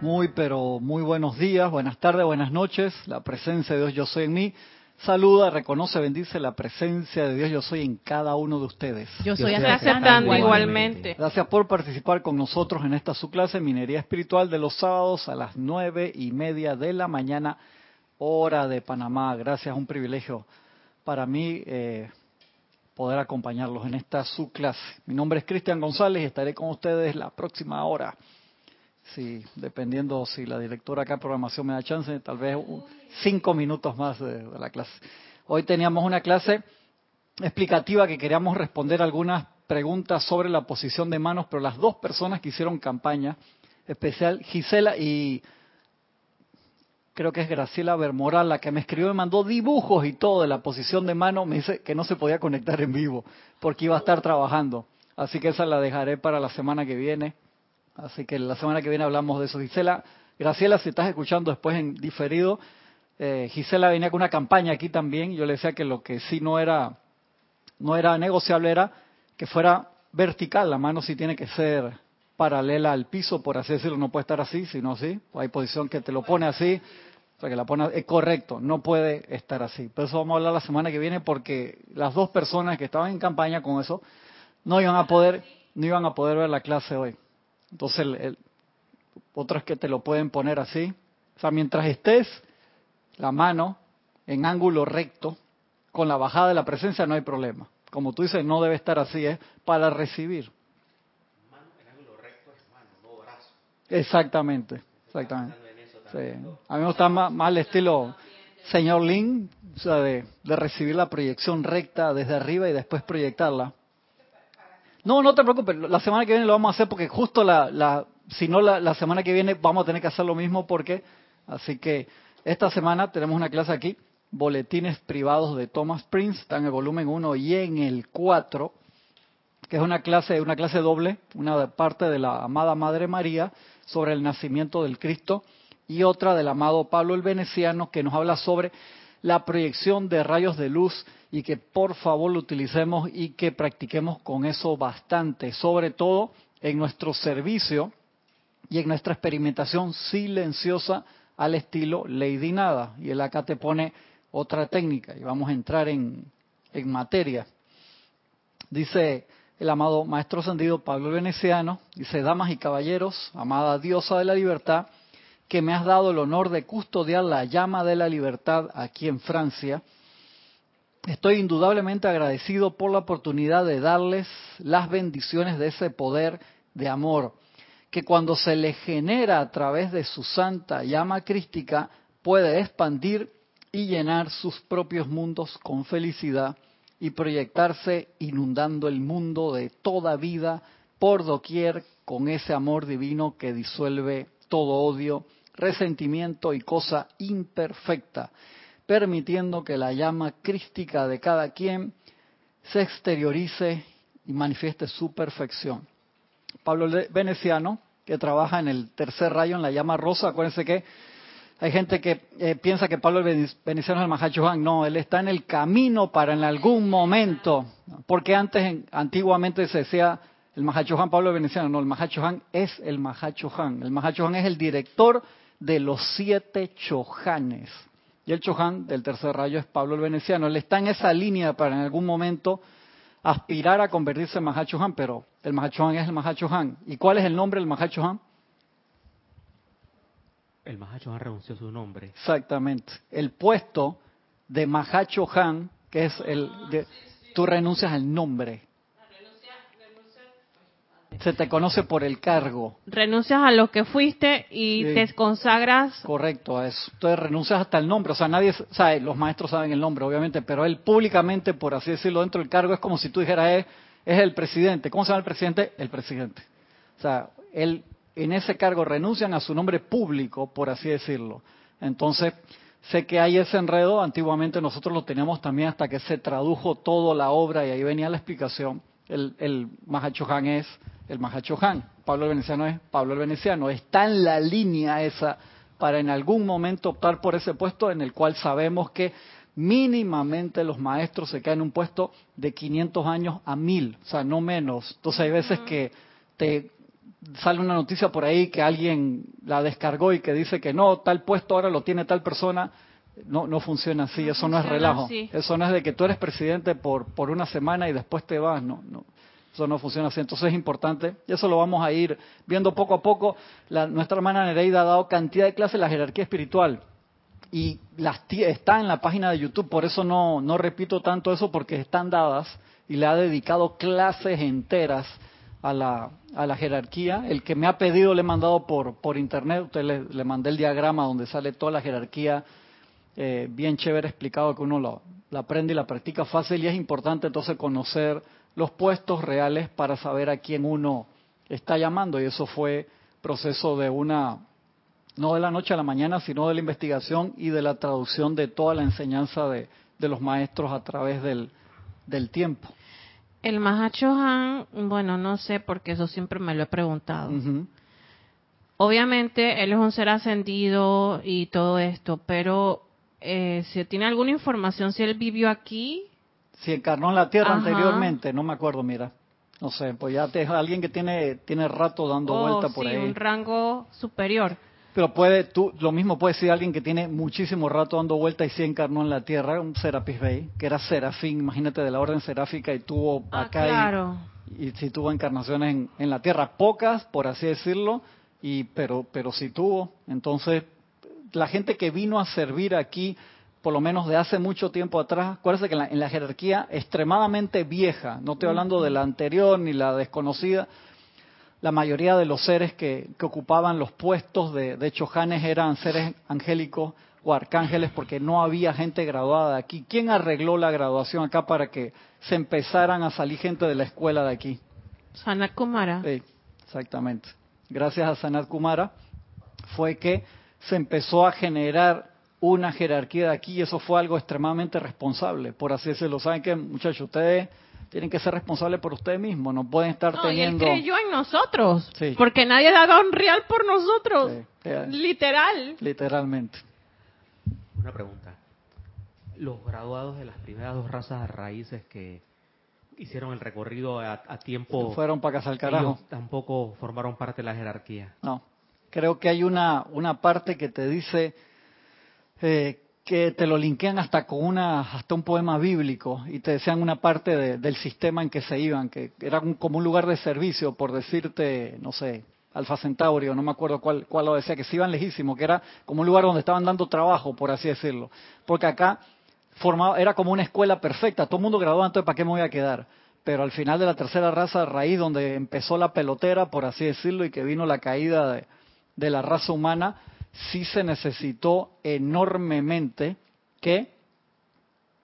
Muy, pero muy buenos días, buenas tardes, buenas noches. La presencia de Dios yo soy en mí. Saluda, reconoce, bendice la presencia de Dios yo soy en cada uno de ustedes. Yo soy aceptando igualmente. igualmente. Gracias por participar con nosotros en esta su clase Minería Espiritual de los sábados a las nueve y media de la mañana, hora de Panamá. Gracias, un privilegio para mí eh, poder acompañarlos en esta su clase. Mi nombre es Cristian González y estaré con ustedes la próxima hora. Sí, dependiendo si la directora acá de programación me da chance, tal vez cinco minutos más de, de la clase. Hoy teníamos una clase explicativa que queríamos responder algunas preguntas sobre la posición de manos, pero las dos personas que hicieron campaña, especial Gisela y creo que es Graciela Bermoral, la que me escribió, me mandó dibujos y todo de la posición de mano, me dice que no se podía conectar en vivo porque iba a estar trabajando. Así que esa la dejaré para la semana que viene. Así que la semana que viene hablamos de eso. Gisela, Graciela, si estás escuchando después en diferido, eh, Gisela venía con una campaña aquí también. Yo le decía que lo que sí no era, no era negociable era que fuera vertical. La mano sí tiene que ser paralela al piso, por así decirlo. No puede estar así, sino así. Hay posición que te lo pone así. O sea, que la pone, es correcto, no puede estar así. Pero eso vamos a hablar la semana que viene porque las dos personas que estaban en campaña con eso no iban a poder, no iban a poder ver la clase hoy. Entonces, el, otros que te lo pueden poner así. O sea, mientras estés la mano en ángulo recto, con la bajada de la presencia no hay problema. Como tú dices, no debe estar así, es para recibir. Exactamente, exactamente. Sí. A mí me gusta más, el estilo señor Lin, o sea, de recibir la proyección recta desde arriba y después proyectarla. No, no te preocupes, la semana que viene lo vamos a hacer porque justo la, la si no la, la semana que viene vamos a tener que hacer lo mismo porque, así que esta semana tenemos una clase aquí, boletines privados de Thomas Prince, está en el volumen 1 y en el 4, que es una clase, una clase doble, una parte de la amada Madre María sobre el nacimiento del Cristo y otra del amado Pablo el Veneciano que nos habla sobre la proyección de rayos de luz y que por favor lo utilicemos y que practiquemos con eso bastante, sobre todo en nuestro servicio y en nuestra experimentación silenciosa al estilo Lady Nada. Y él acá te pone otra técnica y vamos a entrar en, en materia. Dice el amado Maestro Ascendido Pablo el Veneciano, dice, damas y caballeros, amada diosa de la libertad, que me has dado el honor de custodiar la llama de la libertad aquí en Francia, estoy indudablemente agradecido por la oportunidad de darles las bendiciones de ese poder de amor, que cuando se le genera a través de su santa llama crística, puede expandir y llenar sus propios mundos con felicidad y proyectarse inundando el mundo de toda vida por doquier con ese amor divino que disuelve todo odio, resentimiento y cosa imperfecta, permitiendo que la llama crística de cada quien se exteriorice y manifieste su perfección. Pablo Veneciano, que trabaja en el tercer rayo, en la llama rosa, acuérdense que hay gente que eh, piensa que Pablo Veneciano es el Mahachohan. No, él está en el camino para en algún momento, porque antes, en- antiguamente se decía el Mahachohan Pablo Veneciano. No, el Mahachohan es el Mahachohan. El Mahachohan es el director de los siete chohanes. Y el chohan del tercer rayo es Pablo el Veneciano. Él está en esa línea para en algún momento aspirar a convertirse en Mahachohan, pero el Mahachohan es el Mahachohan. ¿Y cuál es el nombre del Mahachohan? El Mahacho Han renunció a su nombre. Exactamente. El puesto de Mahacho Han, que es el... De, tú renuncias al nombre. Se te conoce por el cargo. Renuncias a lo que fuiste y Sí. te consagras. Correcto, a eso. Entonces renuncias hasta el nombre. O sea, nadie sabe, los maestros saben el nombre, obviamente, pero él públicamente, por así decirlo, dentro del cargo es como si tú dijeras, es, es el presidente. ¿Cómo se llama el presidente? El presidente. O sea, él en ese cargo renuncian a su nombre público, por así decirlo. Entonces, sé que hay ese enredo. Antiguamente nosotros lo teníamos también hasta que se tradujo toda la obra y ahí venía la explicación. El, el Mahachohan es el Mahachohan. Pablo el Veneciano es Pablo el Veneciano. Está en la línea esa para en algún momento optar por ese puesto en el cual sabemos que mínimamente los maestros se caen en un puesto de 500 años a 1000, o sea, no menos. Entonces hay veces que te sale una noticia por ahí que alguien la descargó y que dice que no, tal puesto ahora lo tiene tal persona, no, no funciona así, No eso no es relajo. así. Eso no es de que tú eres presidente por, por una semana y después te vas, no, no. Eso no funciona así. Entonces es importante, y eso lo vamos a ir viendo poco a poco. La- nuestra hermana Nereida ha dado cantidad de clases de la jerarquía espiritual y las está en la página de YouTube, por eso no, no repito tanto eso porque están dadas y le ha dedicado clases enteras a la, a la jerarquía. El que me ha pedido le he mandado por, por internet, usted le, le mandé el diagrama donde sale toda la jerarquía eh, bien chévere explicado que uno lo, la aprende y la practica fácil y es importante entonces conocer los puestos reales para saber a quién uno está llamando y eso fue proceso de una no de la noche a la mañana, sino de la investigación y de la traducción de toda la enseñanza de, de los maestros a través del, del tiempo. El Mahacho Han, bueno, no sé porque eso siempre me lo he preguntado. Obviamente él es un ser ascendido y todo esto, pero eh, si tiene alguna información, si él vivió aquí, Si encarnó en la Tierra Ajá. anteriormente, no me acuerdo, mira. No sé, pues ya te, alguien que tiene, tiene rato dando oh, vuelta por sí, ahí. un rango superior. Pero puede, tú, lo mismo puede decir alguien que tiene muchísimo rato dando vuelta y sí encarnó en la Tierra, un Serapis Bey, que era serafín, imagínate de la orden seráfica y tuvo Ah, acá y- claro. y, sí tuvo encarnaciones en, en la Tierra, pocas, por así decirlo, y pero, pero sí tuvo. Entonces, la gente que vino a servir aquí, por lo menos de hace mucho tiempo atrás, acuérdense que en la, en la jerarquía extremadamente vieja, no estoy hablando de la anterior ni la desconocida, la mayoría de los seres que, que ocupaban los puestos de, de chojanes eran seres angélicos o arcángeles porque no había gente graduada de aquí. ¿Quién arregló la graduación acá para que se empezaran a salir gente de la escuela de aquí? Sanat Kumara. Sí, exactamente. Gracias a Sanat Kumara fue que se empezó a generar una jerarquía de aquí y eso fue algo extremadamente responsable, por así decirlo. Saben que, muchachos, ustedes tienen que ser responsables por ustedes mismos, no pueden estar No, y él teniendo... creyó en nosotros, Sí. porque nadie ha dado un real por nosotros, Sí, eh, literal. literalmente. Una pregunta. Los graduados de las primeras dos razas raíces que hicieron el recorrido a, a tiempo, Fueron para casa al carajo. ellos tampoco formaron parte de la jerarquía. No. Creo que hay una, una parte que te dice eh, que te lo linkean hasta con una hasta un poema bíblico y te decían una parte de- del sistema en que se iban, que era un- como un lugar de servicio, por decirte, no sé, Alfa Centaurio, no me acuerdo cuál, cuál lo decía, que se iban lejísimo, que era como un lugar donde estaban dando trabajo, por así decirlo. Porque acá formaba, era como una escuela perfecta, todo el mundo graduado, entonces ¿para qué me voy a quedar? Pero al final de la tercera raza raíz, donde empezó la pelotera, por así decirlo, y que vino la caída de, de la raza humana, sí se necesitó enormemente que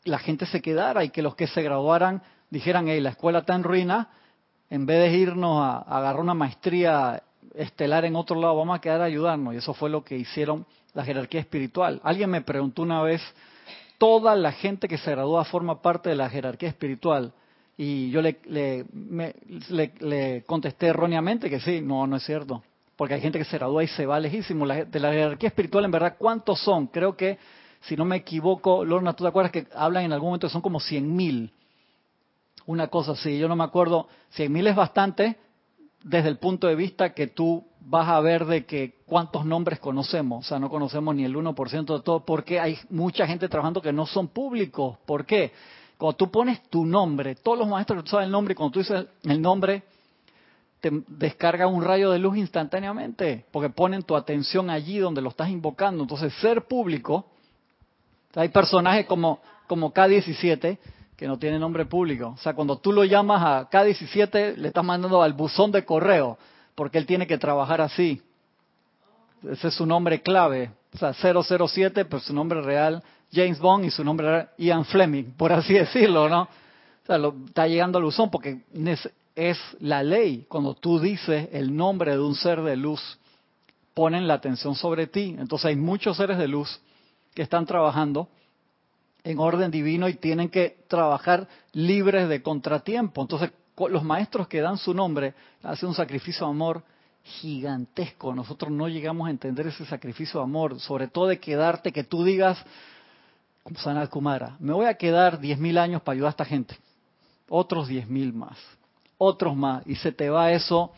la gente se quedara y que los que se graduaran dijeran, hey, la escuela está en ruina, en vez de irnos a, agarrar una maestría estelar en otro lado, vamos a quedar a ayudarnos. Y eso fue lo que hicieron la jerarquía espiritual. Alguien me preguntó una vez, toda la gente que se gradúa forma parte de la jerarquía espiritual. Y yo le, me- le contesté erróneamente que sí, no, no es cierto. Porque hay gente que se gradúa y se va lejísimo. La- de la jerarquía espiritual, en verdad, ¿cuántos son? Creo que, si no me equivoco, Lorna, ¿tú te acuerdas que hablan en algún momento? Son como 100 mil. Una cosa así, yo no me acuerdo. 100 mil es bastante desde el punto de vista que tú vas a ver de que cuántos nombres conocemos. O sea, no conocemos ni el 1% de todo porque hay mucha gente trabajando que no son públicos. ¿Por qué? Cuando tú pones tu nombre, todos los maestros que el nombre, y cuando tú dices el nombre, te descarga un rayo de luz instantáneamente, porque ponen tu atención allí donde lo estás invocando. Entonces, ser público, hay personajes como, como K17 que no tienen nombre público. O sea, cuando tú lo llamas a K17, le estás mandando al buzón de correo, porque él tiene que trabajar así. Ese es su nombre clave. O sea, 007, pues su nombre real, James Bond, y su nombre real, Ian Fleming, por así decirlo, ¿no? O sea, lo, está llegando al buzón porque es la ley. Cuando tú dices el nombre de un ser de luz, ponen la atención sobre ti. Entonces hay muchos seres de luz que están trabajando en orden divino y tienen que trabajar libres de contratiempo. Entonces, los maestros que dan su nombre hacen un sacrificio de amor gigantesco. Nosotros no llegamos a entender ese sacrificio de amor, sobre todo de quedarte, que tú digas, como Sanat Kumara, me voy a quedar 10.000 años para ayudar a esta gente. Otros 10.000 más, otros más, y se te va eso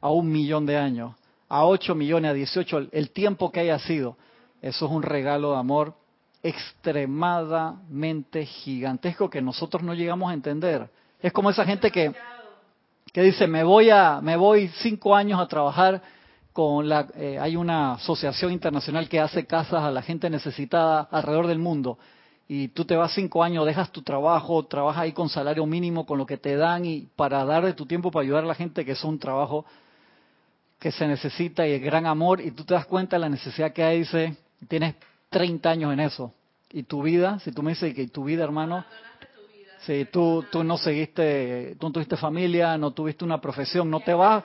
a un millón de años, a 8 millones, a 18, el tiempo que haya sido. Eso es un regalo de amor extremadamente gigantesco que nosotros no llegamos a entender. Es como esa gente que, que dice, me voy, a, me voy cinco años a trabajar con la... Eh, hay una asociación internacional que hace casas a la gente necesitada alrededor del mundo. Y tú te vas cinco años, dejas tu trabajo, trabajas ahí con salario mínimo, con lo que te dan, y para dar de tu tiempo para ayudar a la gente, que es un trabajo que se necesita y el gran amor, y tú te das cuenta de la necesidad que hay, dice, tienes 30 años en eso. Y tu vida, si tú me dices que tu vida, hermano, si tú, tú no seguiste, tú no tuviste familia, no tuviste una profesión, no te vas,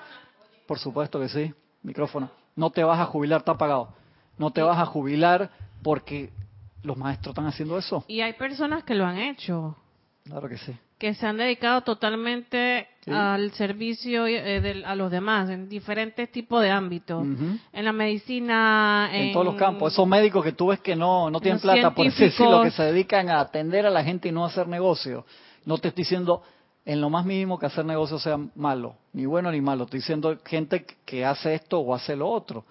por supuesto que sí, micrófono, no te vas a jubilar, está apagado, no te vas a jubilar porque los maestros están haciendo eso. Y hay personas que lo han hecho. Claro que sí. Que se han dedicado totalmente al servicio eh, a los demás en diferentes tipos de ámbitos. En la medicina en, todos los campos. Esos médicos que tú ves que no no tienen plata por decirlo que se dedican a atender a la gente y no a hacer negocio. No te estoy diciendo en lo más mínimo que hacer negocio sea malo ni bueno ni malo. Estoy diciendo gente que hace esto o hace lo otro.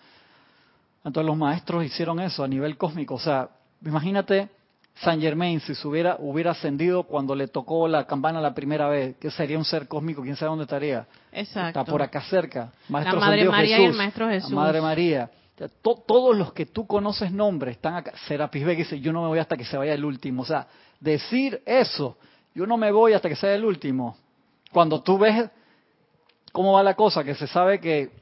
Entonces los maestros hicieron eso a nivel cósmico. O sea imagínate San Germain, si se hubiera, hubiera ascendido cuando le tocó la campana la primera vez, que sería un ser cósmico, quién sabe dónde estaría. Exacto. Está por acá cerca. Maestro la Madre María y el Maestro Jesús. La Madre María. todos los que tú conoces nombres están acá. Serapis Bey dice, yo no me voy hasta que se vaya el último. O sea, decir eso, yo no me voy hasta que sea el último. Cuando tú ves cómo va la cosa, que se sabe que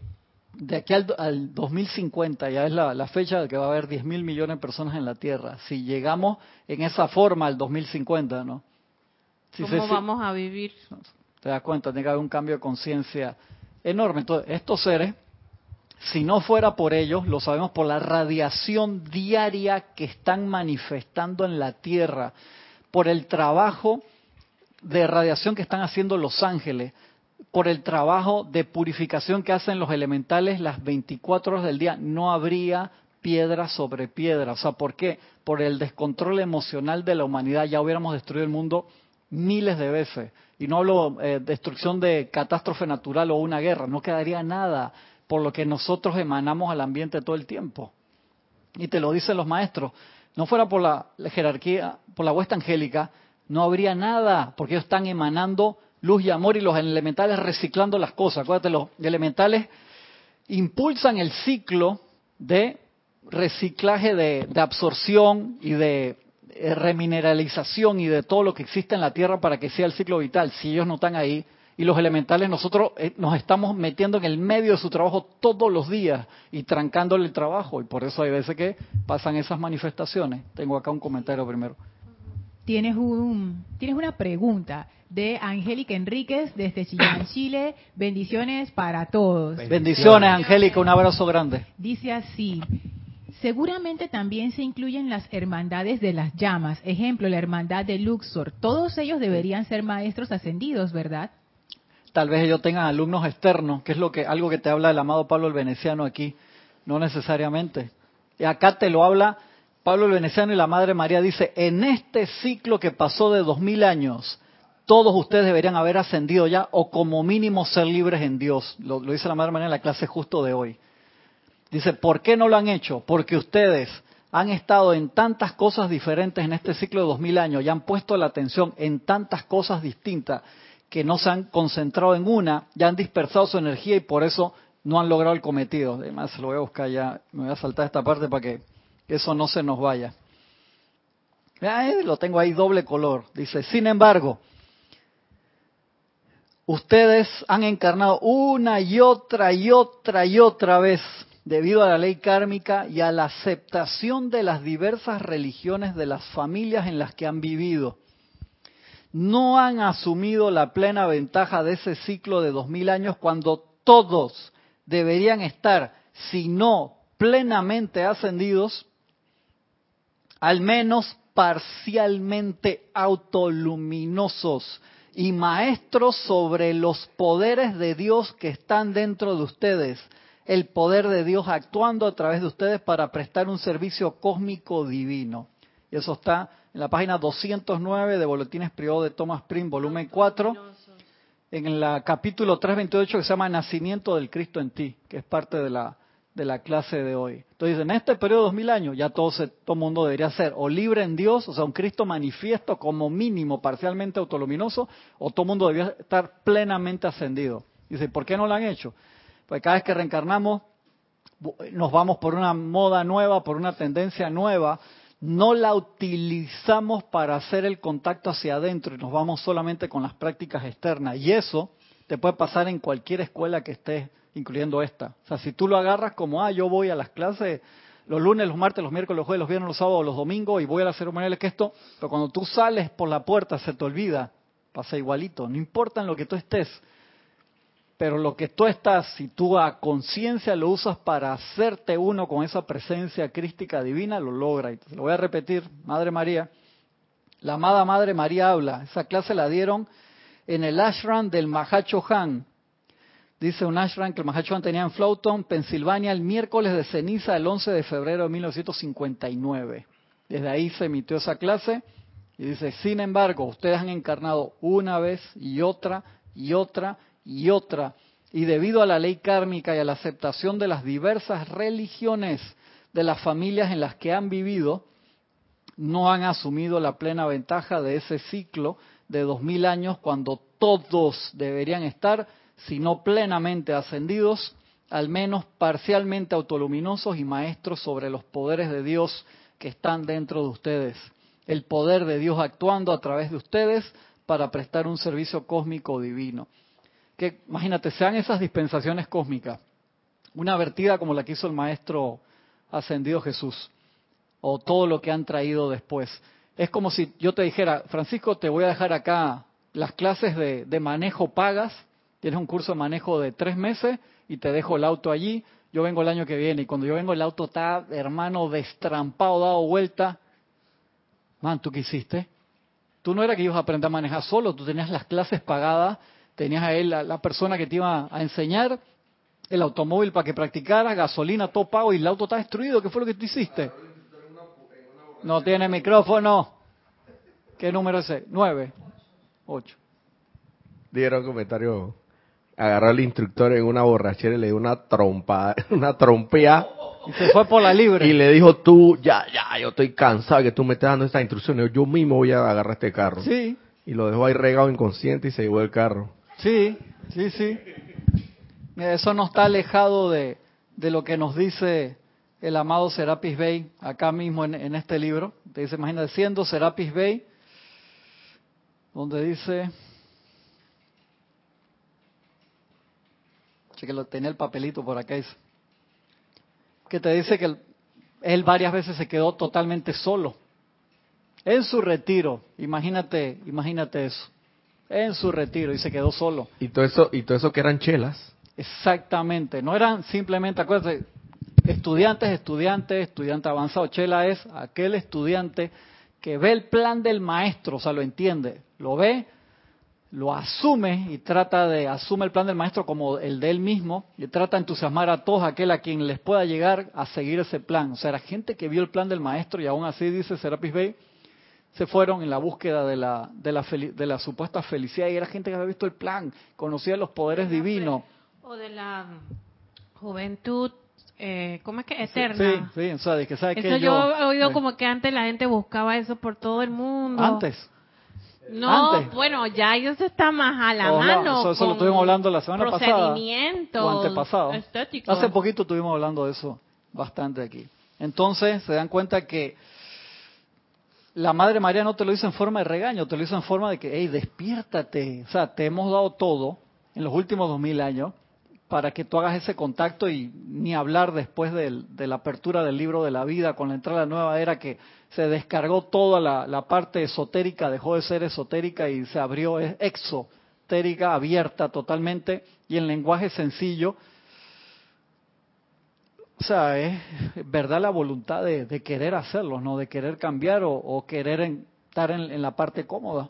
de aquí al, 2050 ya es la, fecha de que va a haber 10 mil millones de personas en la Tierra. Si llegamos en esa forma al 2050, ¿no? ¿Cómo vamos a vivir? Te das cuenta, tiene que haber un cambio de conciencia enorme. Entonces, estos seres, si no fuera por ellos, lo sabemos por la radiación diaria que están manifestando en la Tierra, por el trabajo de radiación que están haciendo los ángeles, por el trabajo de purificación que hacen los elementales las 24 horas del día, no habría piedra sobre piedra. O sea, ¿por qué? Por el descontrol emocional de la humanidad ya hubiéramos destruido el mundo miles de veces. Y no hablo eh, destrucción de catástrofe natural o una guerra, no quedaría nada por lo que nosotros emanamos al ambiente todo el tiempo. Y te lo dicen los maestros, no fuera por la jerarquía, por la huesta angélica, no habría nada, porque ellos están emanando luz y amor y los elementales reciclando las cosas. Acuérdate, los elementales impulsan el ciclo de reciclaje, de, absorción y de eh, remineralización y de todo lo que existe en la Tierra para que sea el ciclo vital. Si ellos no están ahí, y los elementales nosotros eh, nos estamos metiendo en el medio de su trabajo todos los días y trancándole el trabajo y por eso hay veces que pasan esas manifestaciones. Tengo acá un comentario primero. Tienes un tienes una pregunta de Angélica Enríquez desde Chillán, Chile. Bendiciones para todos. Bendiciones, Angélica, un abrazo grande. Dice así. Seguramente también se incluyen las hermandades de las llamas, ejemplo, la hermandad de Luxor. Todos ellos deberían ser maestros ascendidos, ¿verdad? Tal vez ellos tengan alumnos externos, que es lo que algo que te habla el amado Pablo el Veneciano aquí, no necesariamente. Y acá te lo habla Pablo Veneciano y la Madre María dice, en este ciclo que pasó de dos mil años, todos ustedes deberían haber ascendido ya o como mínimo ser libres en Dios. Lo, dice la Madre María en la clase justo de hoy. Dice, ¿por qué no lo han hecho? Porque ustedes han estado en tantas cosas diferentes en este ciclo de dos mil años y han puesto la atención en tantas cosas distintas que no se han concentrado en una, ya han dispersado su energía y por eso no han logrado el cometido. Además, lo voy a buscar ya, me voy a saltar esta parte para que eso no se nos vaya. lo tengo ahí doble color. Dice, sin embargo, ustedes han encarnado una y otra y otra y otra vez debido a la ley kármica y a la aceptación de las diversas religiones de las familias en las que han vivido. No han asumido la plena ventaja de ese ciclo de dos mil años cuando todos deberían estar, si no plenamente ascendidos, al menos parcialmente autoluminosos y maestros sobre los poderes de Dios que están dentro de ustedes, el poder de Dios actuando a través de ustedes para prestar un servicio cósmico divino. Y eso está en la página 209 de Boletines Privados de Thomas Prim, volumen 4. en el capítulo 328 que se llama Nacimiento del Cristo en ti, que es parte de la, de la clase de hoy. Entonces, en este periodo de dos mil años, ya todo, se, todo mundo debería ser o libre en Dios, o sea, un Cristo manifiesto como mínimo parcialmente autoluminoso, o todo mundo debería estar plenamente ascendido. Dice, ¿por qué no lo han hecho? Pues cada vez que reencarnamos, nos vamos por una moda nueva, por una tendencia nueva, no la utilizamos para hacer el contacto hacia adentro y nos vamos solamente con las prácticas externas. Y eso te puede pasar en cualquier escuela que estés, incluyendo esta. O sea, si tú lo agarras como, ah, yo voy a las clases los lunes, los martes, los miércoles, los jueves, los viernes, los sábados, los domingos y voy a la ceremonia que esto, pero cuando tú sales por la puerta se te olvida, pasa igualito, no importa en lo que tú estés, pero lo que tú estás, si tú a conciencia lo usas para hacerte uno con esa presencia crística divina, lo logra. Y te lo voy a repetir, Madre María. La amada Madre María habla. Esa clase la dieron en el ashram del Mahacho Han. Dice un ashram que el Mahacho Han tenía en Flowton, Pensilvania, el miércoles de ceniza, el 11 de febrero de 1959. Desde ahí se emitió esa clase. Y dice, sin embargo, ustedes han encarnado una vez y otra y otra y otra, y debido a la ley kármica y a la aceptación de las diversas religiones de las familias en las que han vivido, no han asumido la plena ventaja de ese ciclo de dos mil años cuando todos deberían estar, si no plenamente ascendidos, al menos parcialmente autoluminosos y maestros sobre los poderes de Dios que están dentro de ustedes. El poder de Dios actuando a través de ustedes para prestar un servicio cósmico divino que, imagínate, sean esas dispensaciones cósmicas, una vertida como la que hizo el Maestro Ascendido Jesús, o todo lo que han traído después. Es como si yo te dijera, Francisco, te voy a dejar acá las clases de, de manejo pagas, tienes un curso de manejo de tres meses y te dejo el auto allí, yo vengo el año que viene y cuando yo vengo el auto está, hermano, destrampado, dado vuelta. Man, ¿tú qué hiciste? Tú no era que ibas a aprender a manejar solo, tú tenías las clases pagadas tenías a él, la, persona que te iba a enseñar, el automóvil para que practicara, gasolina, todo pago y el auto está destruido. ¿Qué fue lo que tú hiciste? No tiene micrófono. ¿Qué número es ese? Nueve. Ocho. Dieron comentario. Agarró al instructor en una borrachera y le dio una trompa, una trompea. Y se fue por la libre. Y le dijo, tú, ya, ya, yo estoy cansado que tú me estés dando estas instrucciones. Yo mismo voy a agarrar este carro. Sí. Y lo dejó ahí regado inconsciente y se llevó el carro. Sí, sí, sí. Eso no está alejado de, de lo que nos dice el amado Serapis Bey acá mismo en, este libro. Te dice, imagínate, siendo Serapis Bey, donde dice, que lo tenía el papelito por acá, que te dice que él varias veces se quedó totalmente solo en su retiro. Imagínate, imagínate eso en su retiro y se quedó solo. Y todo eso, y todo eso que eran chelas. Exactamente, no eran simplemente, acuérdense, estudiantes, estudiantes, estudiante avanzado. Chela es aquel estudiante que ve el plan del maestro, o sea, lo entiende, lo ve, lo asume y trata de, asume el plan del maestro como el de él mismo y trata de entusiasmar a todos aquel a quien les pueda llegar a seguir ese plan. O sea, era gente que vio el plan del maestro y aún así dice Serapis Bey, se fueron en la búsqueda de la, de la, de la supuesta felicidad y era gente que había visto el plan, conocía los poderes divinos. O de la juventud, eh, ¿cómo es que? Eterna. Sí, sí, o sea, de que sabe eso que yo, he oído como que antes la gente buscaba eso por todo el mundo. Antes. No, bueno, ya eso está más a la mano. Eso, lo estuvimos hablando la semana pasada. O antepasado. Hace poquito estuvimos hablando de eso bastante aquí. Entonces, se dan cuenta que la Madre María no te lo hizo en forma de regaño, te lo hizo en forma de que, hey, despiértate. O sea, te hemos dado todo en los últimos dos mil años para que tú hagas ese contacto y ni hablar después de, la apertura del libro de la vida con la entrada la nueva era que se descargó toda la, parte esotérica, dejó de ser esotérica y se abrió exotérica, abierta totalmente y en lenguaje sencillo o sea, es verdad la voluntad de, querer hacerlo, no de querer cambiar o, querer estar en, la parte cómoda.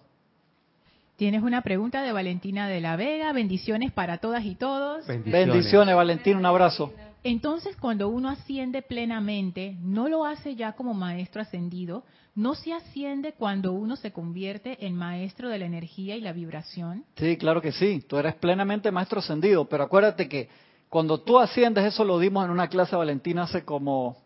Tienes una pregunta de Valentina de la Vega. Bendiciones para todas y todos. Bendiciones, Valentina. Un abrazo. Entonces, cuando uno asciende plenamente, no lo hace ya como maestro ascendido, no se asciende cuando uno se convierte en maestro de la energía y la vibración. Sí, claro que sí, tú eres plenamente maestro ascendido, pero acuérdate que cuando tú asciendes, eso lo dimos en una clase Valentina hace como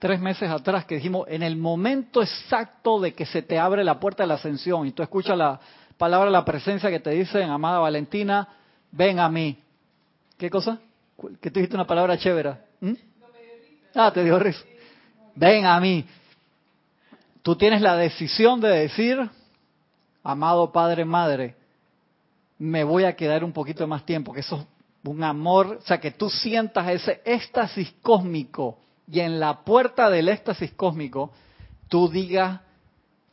tres meses atrás, que dijimos, en el momento exacto de que se te abre la puerta de la ascensión y tú escuchas la palabra, la presencia que te dicen, amada Valentina, ven a mí. ¿Qué cosa? que tú dijiste una palabra chévere. ¿Mm? Ah, te dio risa. Ven a mí. Tú tienes la decisión de decir, amado Padre, Madre, me voy a quedar un poquito más tiempo, que eso es un amor, o sea, que tú sientas ese éxtasis cósmico y en la puerta del éxtasis cósmico tú digas,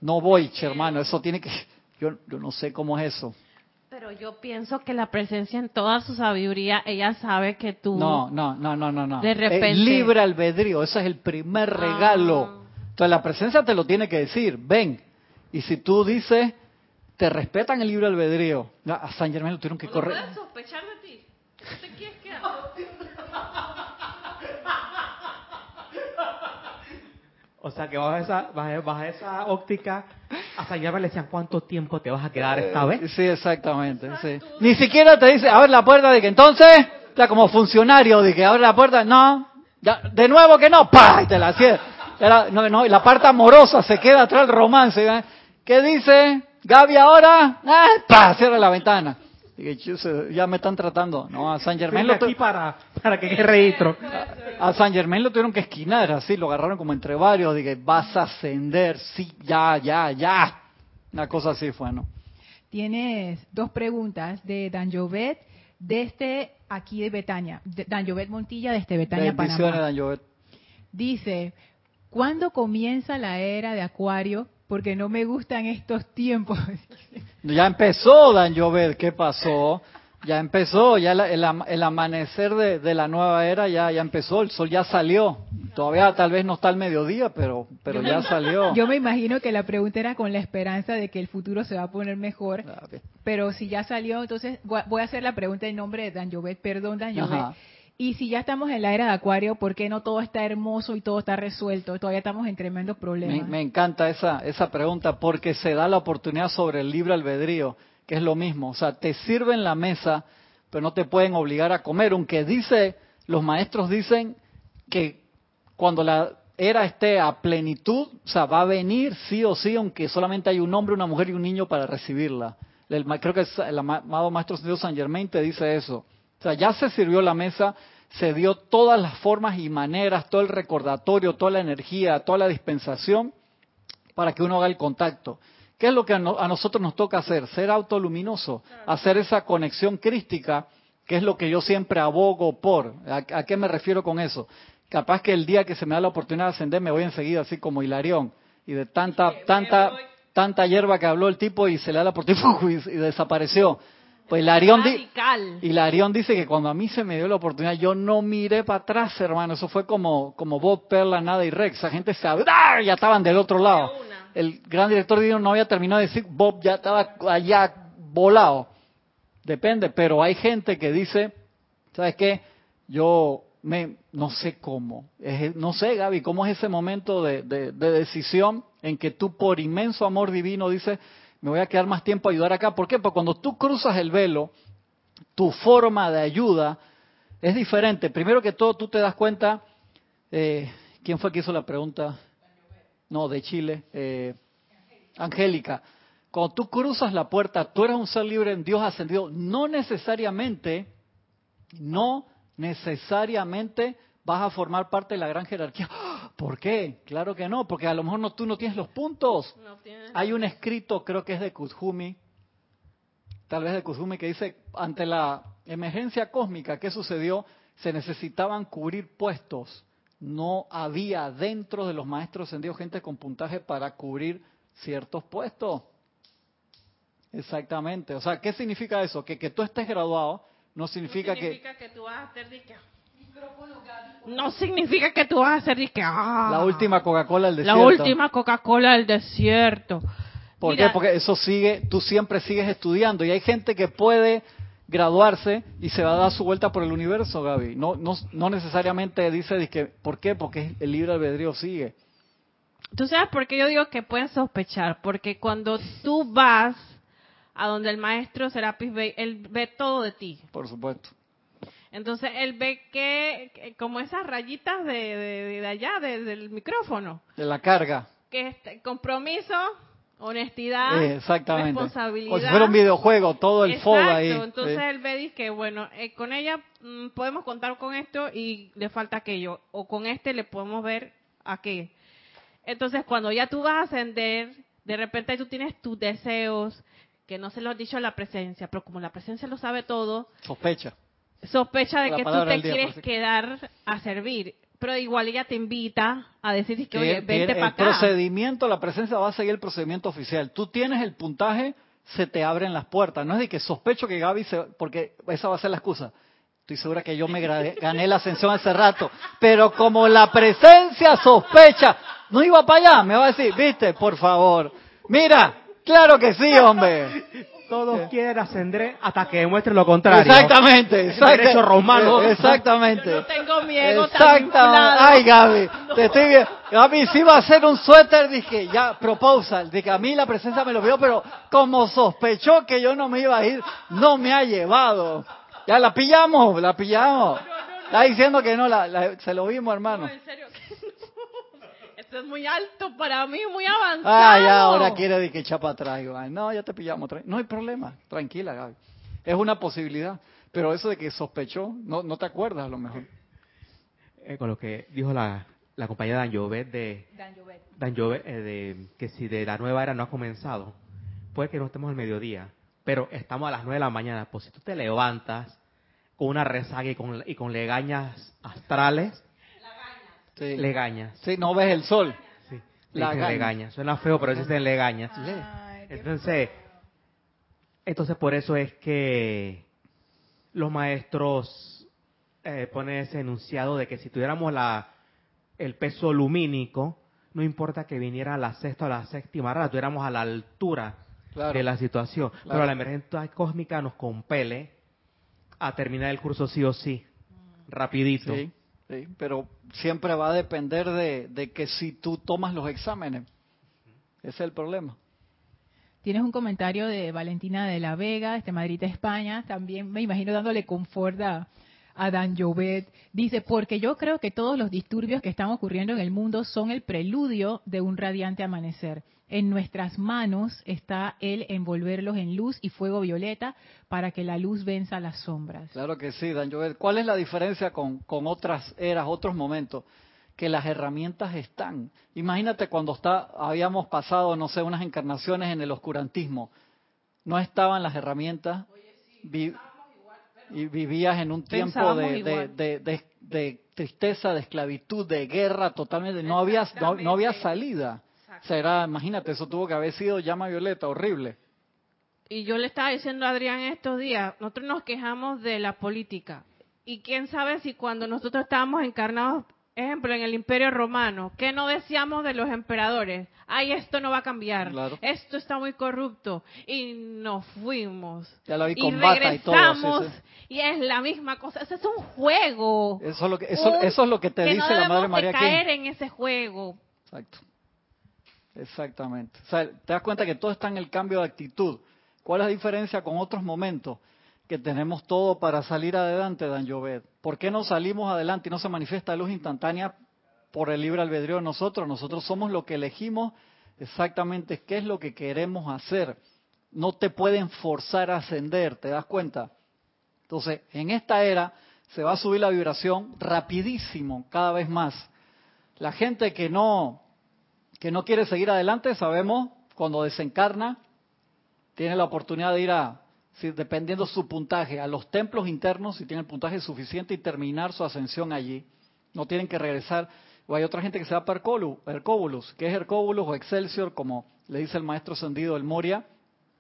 no voy, hermano, eso tiene que, yo, yo no sé cómo es eso. Pero yo pienso que la presencia en toda su sabiduría, ella sabe que tú... No, no, no, no, no. no. De repente... libre albedrío, ese es el primer regalo. Ah. Entonces la presencia te lo tiene que decir, ven. Y si tú dices, te respetan el libre albedrío. A San Germán lo tuvieron que correr. No puedes sospechar de ti. ¿Qué te quieres que O sea, que bajo esa, bajo, esa óptica, a Sayaba le decían, ¿cuánto tiempo te vas a quedar esta vez? Sí, exactamente. Sí. Ni siquiera te dice, abre la puerta, de que entonces, ya como funcionario, de que abre la puerta, no, ya, de nuevo que no, ¡pah! Y te la cierra. No, no, y la parte amorosa se queda atrás el romance. ¿eh? ¿Qué dice? Gaby ahora, ¡ah! ¡pah! Cierra la ventana ya me están tratando. No, a San Germán lo aquí para, para que registro. A, San Germán lo tuvieron que esquinar, así, lo agarraron como entre varios, dije, vas a ascender, sí, ya, ya, ya. Una cosa así fue, ¿no? Tienes dos preguntas de Dan Jovet, desde aquí de Betania. Dan Jovet Montilla, desde Betania, Panamá. Dan Jovet. Dice, ¿cuándo comienza la era de Acuario porque no me gustan estos tiempos. Ya empezó, Dan Jovet, ¿qué pasó? Ya empezó, ya el, amanecer de, la nueva era ya, ya empezó, el sol ya salió. Todavía tal vez no está al mediodía, pero, pero ya salió. Yo me imagino que la pregunta era con la esperanza de que el futuro se va a poner mejor. Pero si ya salió, entonces voy a hacer la pregunta en nombre de Dan. Perdón, Dan. Y si ya estamos en la era de Acuario, ¿por qué no todo está hermoso y todo está resuelto? Todavía estamos en tremendos problemas. Me, encanta esa, esa pregunta porque se da la oportunidad sobre el libre albedrío, que es lo mismo. O sea, te sirven la mesa, pero no te pueden obligar a comer. Aunque dice, los maestros dicen que cuando la era esté a plenitud, o sea, va a venir sí o sí, aunque solamente hay un hombre, una mujer y un niño para recibirla. creo que el amado Maestro San Germain te dice eso. O sea, ya se sirvió la mesa, se dio todas las formas y maneras, todo el recordatorio, toda la energía, toda la dispensación para que uno haga el contacto. ¿Qué es lo que a, nosotros nos toca hacer? Ser autoluminoso, hacer esa conexión crística, que es lo que yo siempre abogo por. ¿A, qué me refiero con eso? Capaz que el día que se me da la oportunidad de ascender me voy enseguida así como Hilarión y de tanta, tanta, tanta hierba que habló el tipo y se le da la oportunidad y desapareció. Pues Hilarión, dice que cuando a mí se me dio la oportunidad, yo no miré para atrás, hermano. Eso fue como, como Bob, Perla, Nada y Rex. Esa gente se ¡ah! ya estaban del otro lado. El gran director dijo no había terminado de decir, Bob ya estaba allá volado. Depende, pero hay gente que dice, ¿sabes qué? Yo me, no sé cómo. no sé, Gaby, cómo es ese momento de, de decisión en que tú por inmenso amor divino dices, me voy a quedar más tiempo a ayudar acá. ¿Por qué? Porque cuando tú cruzas el velo, tu forma de ayuda es diferente. Primero que todo, tú te das cuenta, eh, ¿quién fue que hizo la pregunta? No, de Chile. Eh, Angélica. Cuando tú cruzas la puerta, tú eres un ser libre en Dios ascendido. No necesariamente, no necesariamente vas a formar parte de la gran jerarquía. ¿Por qué? Claro que no, porque a lo mejor no, tú no tienes los puntos. Hay un escrito, creo que es de Kuzumi, tal vez de Kuzumi, que dice, ante la emergencia cósmica que sucedió, se necesitaban cubrir puestos. No había dentro de los maestros ascendidos gente con puntaje para cubrir ciertos puestos. Exactamente. O sea, ¿qué significa eso? Que que tú estés graduado no significa, no significa que... tú vas a hacer no significa que tú vas a hacer que ah, la última Coca-Cola del desierto. La última Coca-Cola del desierto. ¿Por qué? Porque eso sigue, tú siempre sigues estudiando y hay gente que puede graduarse y se va a dar su vuelta por el universo, Gaby. No, no, no necesariamente dice, que, ¿por qué? Porque el libre albedrío sigue. ¿Tú sabes por qué yo digo que pueden sospechar? Porque cuando tú vas a donde el maestro Serapis ve, él ve todo de ti. Por supuesto. Entonces él ve que, como esas rayitas de, de, allá, del micrófono. De la carga. Que este compromiso, honestidad, eh, responsabilidad. O si fuera un videojuego, todo el fondo ahí. Entonces él ve que, bueno, eh, con ella mm, podemos contar con esto y le falta aquello. O con este le podemos ver a qué. Entonces cuando ya tú vas a ascender, de repente tú tienes tus deseos, que no se lo has dicho a la presencia, pero como la presencia lo sabe todo. Sospecha. Sospecha de que tú te quieres quedar a servir pero igual ella te invita a decir que, oye, vente para acá. El procedimiento, la presencia va a seguir el procedimiento oficial. Tú tienes el puntaje, se te abren las puertas. No es de que sospecho que Gaby se... Porque esa va a ser la excusa. Estoy segura que yo me gané la ascensión hace rato. Pero como la presencia sospecha, no iba para allá, me va a decir, viste, por favor. Mira, claro que sí, hombre todos quieren ascender hasta que demuestren lo contrario. Exactamente, exactamente. romano. Exactamente. Yo no tengo miedo Exactamente. Ay, Gaby, te estoy viendo. Gaby, si iba a hacer un suéter, dije, ya, proposal. Dije, a mí la presencia me lo vio, pero como sospechó que yo no me iba a ir, no me ha llevado. Ya la pillamos, la pillamos. Está diciendo que no, la, se lo vimos, hermano. en serio es muy alto para mí, muy avanzado. Ah, ya, ahora quiere de que echa para atrás. No, ya te pillamos. No hay problema, tranquila, Gaby. Es una posibilidad. Pero eso de que sospechó, no, no te acuerdas a lo mejor. Eh, con lo que dijo la, la compañera Dan Jovet de, Dan Jovet. Eh, de que si de la nueva era no ha comenzado, puede que no estemos al mediodía, pero estamos a las nueve de la mañana. Pues si tú te levantas con una rezaga y con, y con legañas astrales, Sí. Legañas. Sí, no ves el sol. Sí, legañas. Suena feo, pero existen legañas. entonces, entonces por eso es que los maestros eh, ponen ese enunciado de que si tuviéramos la, el peso lumínico, no importa que viniera la sexta o la séptima rara, tuviéramos a la altura de la situación. Pero la emergencia cósmica nos compele a terminar el curso sí o sí, rapidito. Sí. ¿Sí? pero siempre va a depender de, que si tú tomas los exámenes. Ese es el problema. Tienes un comentario de Valentina de la Vega, este Madrid, España, también me imagino dándole confort a, a Dan Jovet. Dice, porque yo creo que todos los disturbios que están ocurriendo en el mundo son el preludio de un radiante amanecer. En nuestras manos está el envolverlos en luz y fuego violeta para que la luz venza las sombras. Claro que sí, Dan Jovet. ¿Cuál es la diferencia con, con otras eras, otros momentos? que las herramientas están. Imagínate cuando está, habíamos pasado, no sé, unas encarnaciones en el oscurantismo. No estaban las herramientas y vivías en un tiempo de, tristeza, de esclavitud, de guerra, totalmente. No había, no, había salida. Sea, imagínate, eso tuvo que haber sido llama violeta, horrible. Y yo le estaba diciendo a Adrián estos días, nosotros nos quejamos de la política. Y quién sabe si cuando nosotros estábamos encarnados ejemplo, en el Imperio Romano, ¿qué no decíamos de los emperadores? Ay, esto no va a cambiar. Esto está muy corrupto. Y nos fuimos. Ya lo vi y regresamos. Y, es la misma cosa. Eso es un juego. Eso es lo que, eso, es lo que te dice la Madre María de caer en ese juego. Exacto. Exactamente. O sea, te das cuenta que todo está en el cambio de actitud. ¿Cuál es la diferencia con otros momentos? que tenemos todo para salir adelante, Dan Jovet. ¿Por qué no salimos adelante y no se manifiesta luz instantánea por el libre albedrío de nosotros? Nosotros somos lo que elegimos exactamente qué es lo que queremos hacer. No te pueden forzar a ascender, ¿te das cuenta? Entonces, en esta era se va a subir la vibración rapidísimo, cada vez más. La gente que no que no quiere seguir adelante, sabemos, cuando desencarna, tiene la oportunidad de ir a dependiendo su puntaje, a los templos internos, si tienen puntaje suficiente y terminar su ascensión allí. No tienen que regresar. O hay otra gente que se va para Hercóbulus, que es Hercóbulus o Excelsior, como le dice el maestro ascendido del Moria.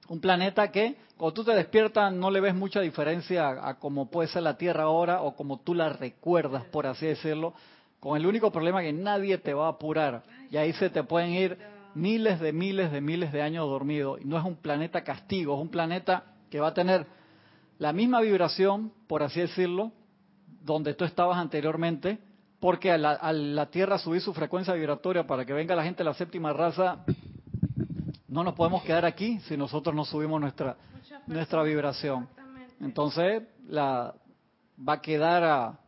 Un planeta que, cuando tú te despiertas, no le ves mucha diferencia a, a cómo puede ser la Tierra ahora o como tú la recuerdas, por así decirlo. Con el único problema que nadie te va a apurar. Y ahí se te pueden ir miles de miles de miles de años dormidos. Y no es un planeta castigo, es un planeta que va a tener la misma vibración, por así decirlo, donde tú estabas anteriormente, porque a la, Tierra subir su frecuencia vibratoria para que venga la gente de la séptima raza, no nos podemos quedar aquí si nosotros no subimos nuestra, nuestra vibración. Entonces, la, va a quedar a,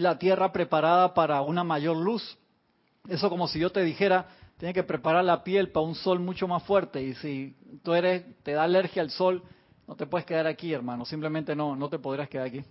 la Tierra preparada para una mayor luz. Eso como si yo te dijera, tienes que preparar la piel para un sol mucho más fuerte y si tú eres, te da alergia al sol, no te puedes quedar aquí, hermano, simplemente no, no te podrás quedar aquí.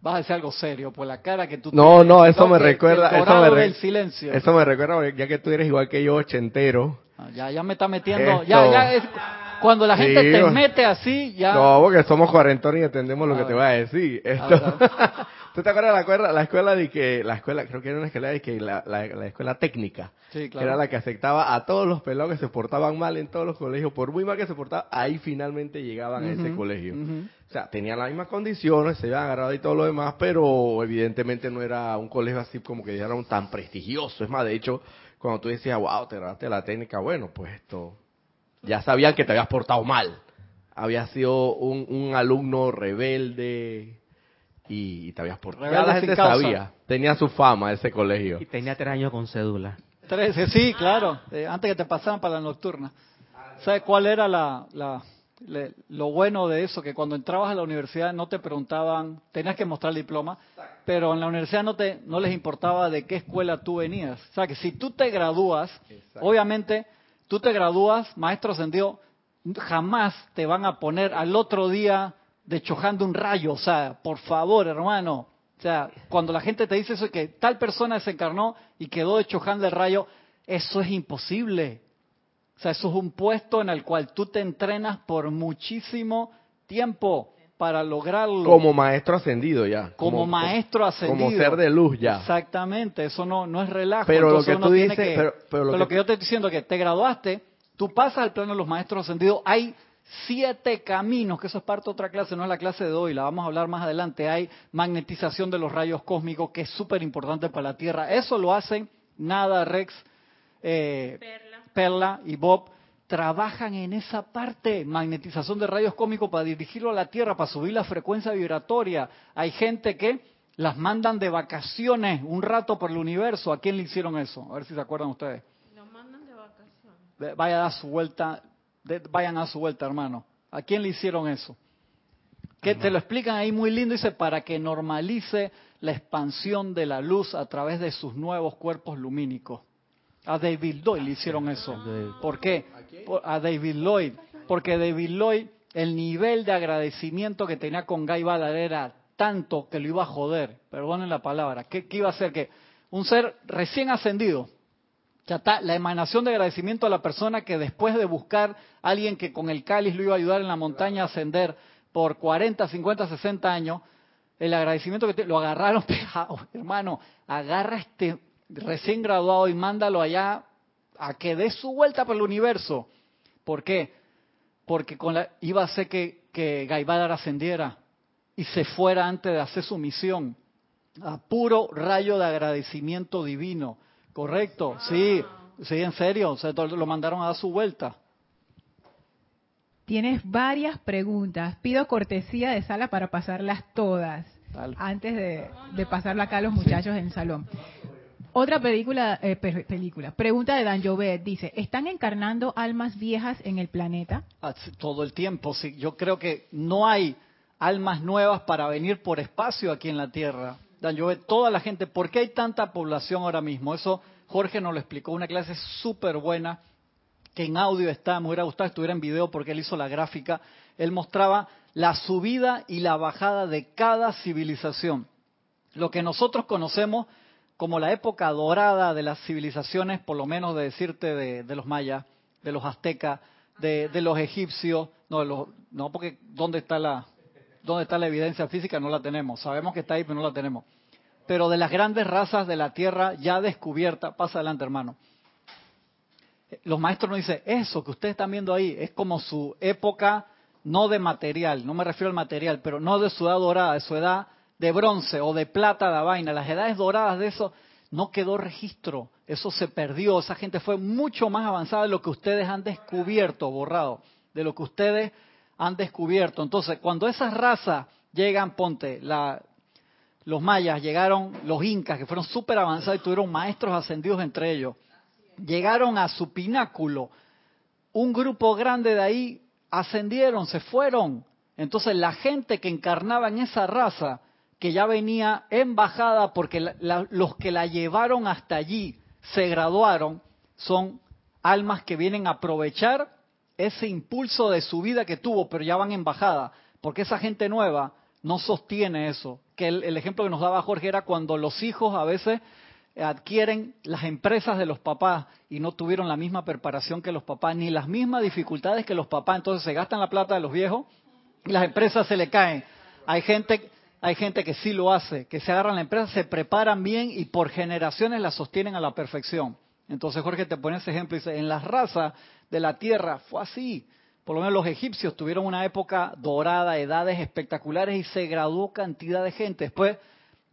Vas a decir algo serio, por la cara que tú No, no, eso me recuerda, eso me, silencio. eso me recuerda, ya que tú eres igual que yo, ochentero. Ah, ya, ya me está metiendo, ya, ya, cuando la gente te mete así, ya. No, porque somos cuarentones y entendemos lo que te voy a decir. Esto. ¿Tú te acuerdas de la, la escuela de que, la escuela, creo que era una escuela de que la, la, escuela técnica, sí, claro. que era la que aceptaba a todos los pelados que se portaban mal en todos los colegios, por muy mal que se portaban, ahí finalmente llegaban a ese colegio. O sea, tenían las mismas condiciones, se habían agarrado y todo lo demás, pero evidentemente no era un colegio así como que dijeron tan prestigioso. Es más, de hecho, cuando tú decías, wow, te grabaste la técnica, bueno, pues esto, ya sabían que te habías portado mal. Había sido un, un alumno rebelde, y, te habías portado. Ya la gente sabía, tenía su fama ese colegio. Y tenía tres años con cédula. Trece, sí, claro, eh, antes que te pasaran para la nocturna. ¿Sabes cuál era la, lo bueno de eso? Que cuando entrabas a la universidad no te preguntaban, tenías que mostrar el diploma, pero en la universidad no, te, no les importaba de qué escuela tú venías. O sea, que si tú te gradúas, obviamente, tú te gradúas, maestro ascendido, jamás te van a poner al otro día de chojando un rayo. O sea, por favor, hermano. O sea, cuando la gente te dice eso, que tal persona se encarnó y quedó de chojando el rayo, eso es imposible. O sea, eso es un puesto en el cual tú te entrenas por muchísimo tiempo para lograrlo. Como maestro ascendido ya. Como, maestro ascendido. Como ser de luz ya. Exactamente, eso no, no es relajo. Pero lo que tú dices, pero, lo, que... que yo te estoy diciendo que te graduaste, tú pasas al plano de los maestros ascendidos, hay siete caminos, que eso es parte de otra clase, no es la clase de hoy, la vamos a hablar más adelante. Hay magnetización de los rayos cósmicos, que es súper importante para la Tierra. Eso lo hacen Nada, Rex, eh, Perla. y Bob. Trabajan en esa parte, magnetización de rayos cósmicos para dirigirlo a la Tierra, para subir la frecuencia vibratoria. Hay gente que las mandan de vacaciones un rato por el universo. ¿A quién le hicieron eso? A ver si se acuerdan ustedes. Nos mandan de vacaciones. Vaya a dar su vuelta vayan a su vuelta, hermano. ¿A quién le hicieron eso? Que te lo explican ahí muy lindo, dice, para que normalice la expansión de la luz a través de sus nuevos cuerpos lumínicos. A David Lloyd le hicieron eso. ¿Por qué? A David Lloyd. Porque David Lloyd, el nivel de agradecimiento que tenía con Guy Ballard era tanto que lo iba a joder. Perdonen la palabra. ¿Qué, qué iba a hacer? Que un ser recién ascendido, la emanación de agradecimiento a la persona que después de buscar a alguien que con el cáliz lo iba a ayudar en la montaña a ascender por 40, 50, 60 años, el agradecimiento que te, lo agarraron hermano, agarra este recién graduado y mándalo allá a que dé su vuelta por el universo. ¿Por qué? Porque con la, iba a hacer que, que Gaibadar ascendiera y se fuera antes de hacer su misión. A puro rayo de agradecimiento divino. Correcto, sí, sí, en serio, o sea, lo mandaron a dar su vuelta. Tienes varias preguntas. Pido cortesía de sala para pasarlas todas antes de, pasarla acá a los muchachos en el salón. Otra película, eh, película. Pregunta de Dan Jovet. Dice, ¿están encarnando almas viejas en el planeta? Ah, todo el tiempo, sí. Yo creo que no hay almas nuevas para venir por espacio aquí en la Tierra. Dan toda la gente, ¿por qué hay tanta población ahora mismo? Eso Jorge nos lo explicó, una clase súper buena, que en audio está, me hubiera gustado que estuviera en video porque él hizo la gráfica. Él mostraba la subida y la bajada de cada civilización. Lo que nosotros conocemos como la época dorada de las civilizaciones, por lo menos de decirte de, los mayas, de los aztecas, de, los egipcios, no, no porque ¿dónde está la, ¿Dónde está la evidencia física? No la tenemos. Sabemos que está ahí, pero no la tenemos. Pero de las grandes razas de la Tierra ya descubierta, pasa adelante hermano. Los maestros nos dicen, eso que ustedes están viendo ahí es como su época, no de material, no me refiero al material, pero no de su edad dorada, de su edad de bronce o de plata de vaina. Las edades doradas de eso no quedó registro, eso se perdió, esa gente fue mucho más avanzada de lo que ustedes han descubierto, borrado, de lo que ustedes han descubierto. Entonces, cuando esas razas llegan, ponte, la, los mayas llegaron, los incas, que fueron súper avanzados y tuvieron maestros ascendidos entre ellos, llegaron a su pináculo, un grupo grande de ahí ascendieron, se fueron. Entonces la gente que encarnaba en esa raza, que ya venía embajada porque los que la llevaron hasta allí se graduaron, son almas que vienen a aprovechar ese impulso de su vida que tuvo, pero ya van embajada, porque esa gente nueva no sostiene eso. Que el, ejemplo que nos daba Jorge era cuando los hijos a veces adquieren las empresas de los papás y no tuvieron la misma preparación que los papás, ni las mismas dificultades que los papás, entonces se gastan la plata de los viejos y las empresas se le caen. Hay gente, hay gente que sí lo hace, que se agarran la empresa, se preparan bien y por generaciones la sostienen a la perfección. Entonces Jorge te pone ese ejemplo y dice, en las razas de la tierra fue así. Por lo menos los egipcios tuvieron una época dorada, edades espectaculares y se graduó cantidad de gente. Después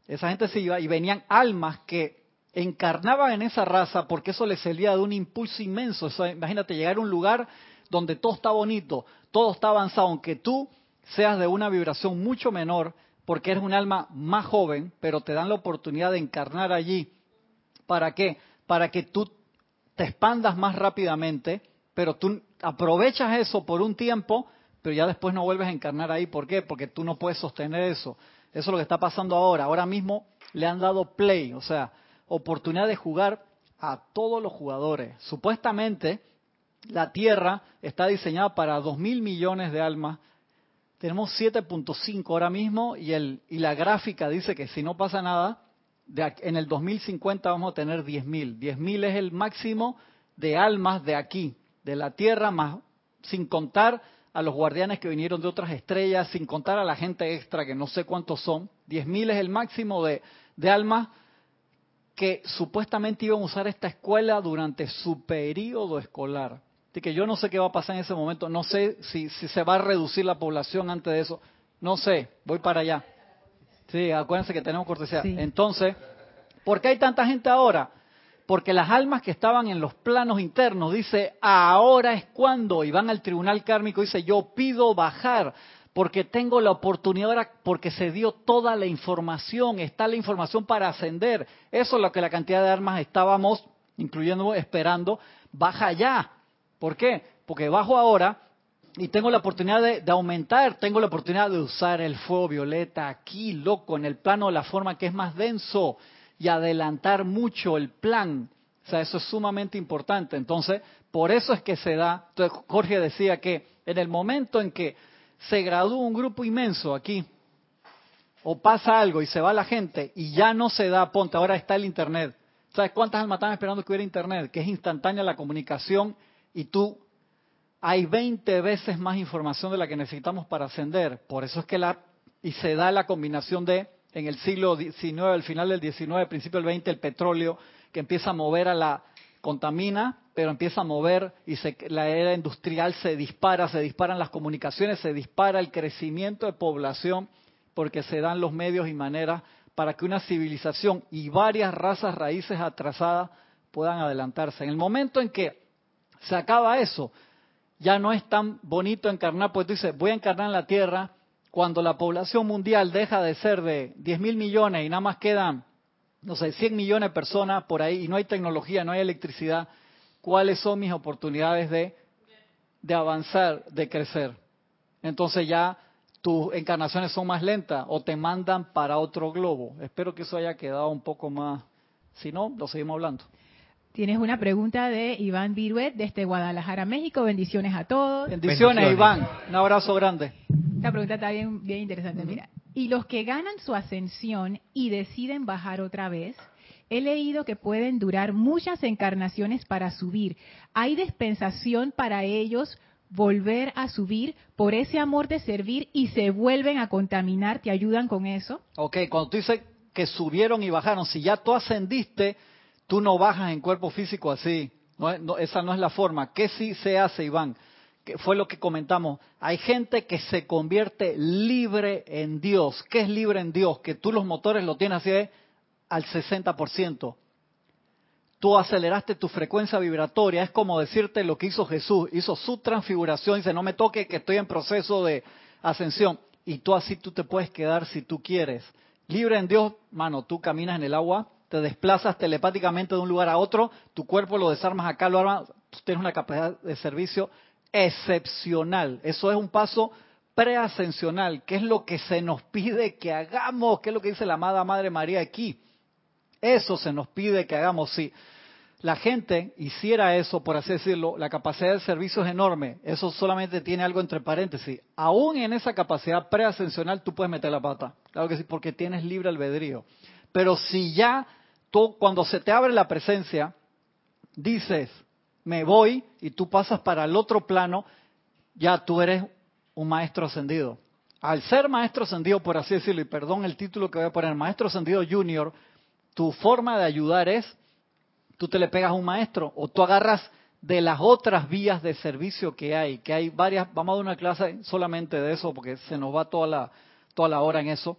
esa gente se iba y venían almas que encarnaban en esa raza porque eso les servía de un impulso inmenso. imagínate llegar a un lugar donde todo está bonito, todo está avanzado, aunque tú seas de una vibración mucho menor, porque eres un alma más joven, pero te dan la oportunidad de encarnar allí. ¿Para qué? Para que tú te expandas más rápidamente, pero tú aprovechas eso por un tiempo, pero ya después no vuelves a encarnar ahí. ¿Por qué? Porque tú no puedes sostener eso. Eso es lo que está pasando ahora. Ahora mismo le han dado play, o sea, oportunidad de jugar a todos los jugadores. Supuestamente la Tierra está diseñada para dos mil millones de almas. Tenemos 7.5 ahora mismo y, el, y la gráfica dice que si no pasa nada, de, en el 2050 vamos a tener 10.000. 10.000 es el máximo de almas de aquí, de la Tierra, más sin contar a los guardianes que vinieron de otras estrellas, sin contar a la gente extra, que no sé cuántos son. 10.000 es el máximo de, de almas que supuestamente iban a usar esta escuela durante su periodo escolar. Así que yo no sé qué va a pasar en ese momento, no sé si, si se va a reducir la población antes de eso, no sé, voy para allá. Sí, acuérdense que tenemos cortesía. Entonces, ¿por qué hay tanta gente ahora? Porque las almas que estaban en los planos internos, dice, ahora es cuando, y van al tribunal kármico, dice, yo pido bajar porque tengo la oportunidad porque se dio toda la información, está la información para ascender. Eso es lo que la cantidad de armas estábamos, incluyendo esperando, baja ya. ¿Por qué? Porque bajo ahora y tengo la oportunidad de, aumentar, tengo la oportunidad de usar el fuego violeta aquí, loco, en el plano de la forma que es más denso y adelantar mucho el plan. O sea, eso es sumamente importante. Entonces, por eso es que se da. Entonces, Jorge decía que en el momento en que se gradúa un grupo inmenso aquí, o pasa algo y se va la gente y ya no se da, ponte, ahora está el Internet. ¿Sabes cuántas almas están esperando que hubiera Internet? Que es instantánea la comunicación y tú hay 20 veces más información de la que necesitamos para ascender. Por eso es que la, y se da la combinación de, en el siglo XIX, al final del XIX, principio del XX, el petróleo, que empieza a mover a la, contamina, pero empieza a mover y la era industrial se dispara, se disparan las comunicaciones, se dispara el crecimiento de población porque se dan los medios y maneras para que una civilización y varias razas raíces atrasadas puedan adelantarse. En el momento en que se acaba eso, ya no es tan bonito encarnar, pues tú dices, voy a encarnar en la Tierra, cuando la población mundial deja de ser de 10 mil millones y nada más quedan no sé, 100 millones de personas por ahí y no hay tecnología, no hay electricidad, ¿cuáles son mis oportunidades de, de avanzar, de crecer? Entonces ya tus encarnaciones son más lentas o te mandan para otro globo. Espero que eso haya quedado un poco más. Si no, lo seguimos hablando. Tienes una pregunta de Iván Viruet desde Guadalajara, México. Bendiciones a todos. Bendiciones, Iván. Un abrazo grande. Esta pregunta está bien, bien interesante. Mira, y los que ganan su ascensión y deciden bajar otra vez, he leído que pueden durar muchas encarnaciones para subir. ¿Hay dispensación para ellos volver a subir por ese amor de servir y se vuelven a contaminar? ¿Te ayudan con eso? Ok, cuando tú dices que subieron y bajaron, si ya tú ascendiste, tú no bajas en cuerpo físico así. esa no es la forma. ¿Qué sí se hace, Iván? que fue lo que comentamos, hay gente que se convierte libre en Dios. ¿Qué es libre en Dios? Que tú los motores lo tienes así al 60%. tú aceleraste tu frecuencia vibratoria. Es como decirte lo que hizo Jesús. Hizo su transfiguración. Dice, no me toque que estoy en proceso de ascensión. Y tú así tú te puedes quedar si tú quieres. Libre en Dios, mano, tú caminas en el agua, te desplazas telepáticamente de un lugar a otro, tu cuerpo lo desarmas acá, lo armas, tienes una capacidad de servicio excepcional. Eso es un paso preascensional, que es lo que se nos pide que hagamos, que es lo que dice la amada Madre María aquí. Eso se nos pide que hagamos, sí la gente hiciera eso, por así decirlo, la capacidad de servicio es enorme. Eso solamente tiene algo entre paréntesis. Aún en esa capacidad preascensional tú puedes meter la pata. Claro que sí, porque tienes libre albedrío. Pero si ya tú, cuando se te abre la presencia, dices, me voy y tú pasas para el otro plano, ya tú eres un maestro ascendido. Al ser maestro ascendido, por así decirlo, y perdón el título que voy a poner, maestro ascendido junior, tu forma de ayudar es tú te le pegas a un maestro o tú agarras de las otras vías de servicio que hay, que hay varias, vamos a dar una clase solamente de eso porque se nos va toda la, toda la hora en eso,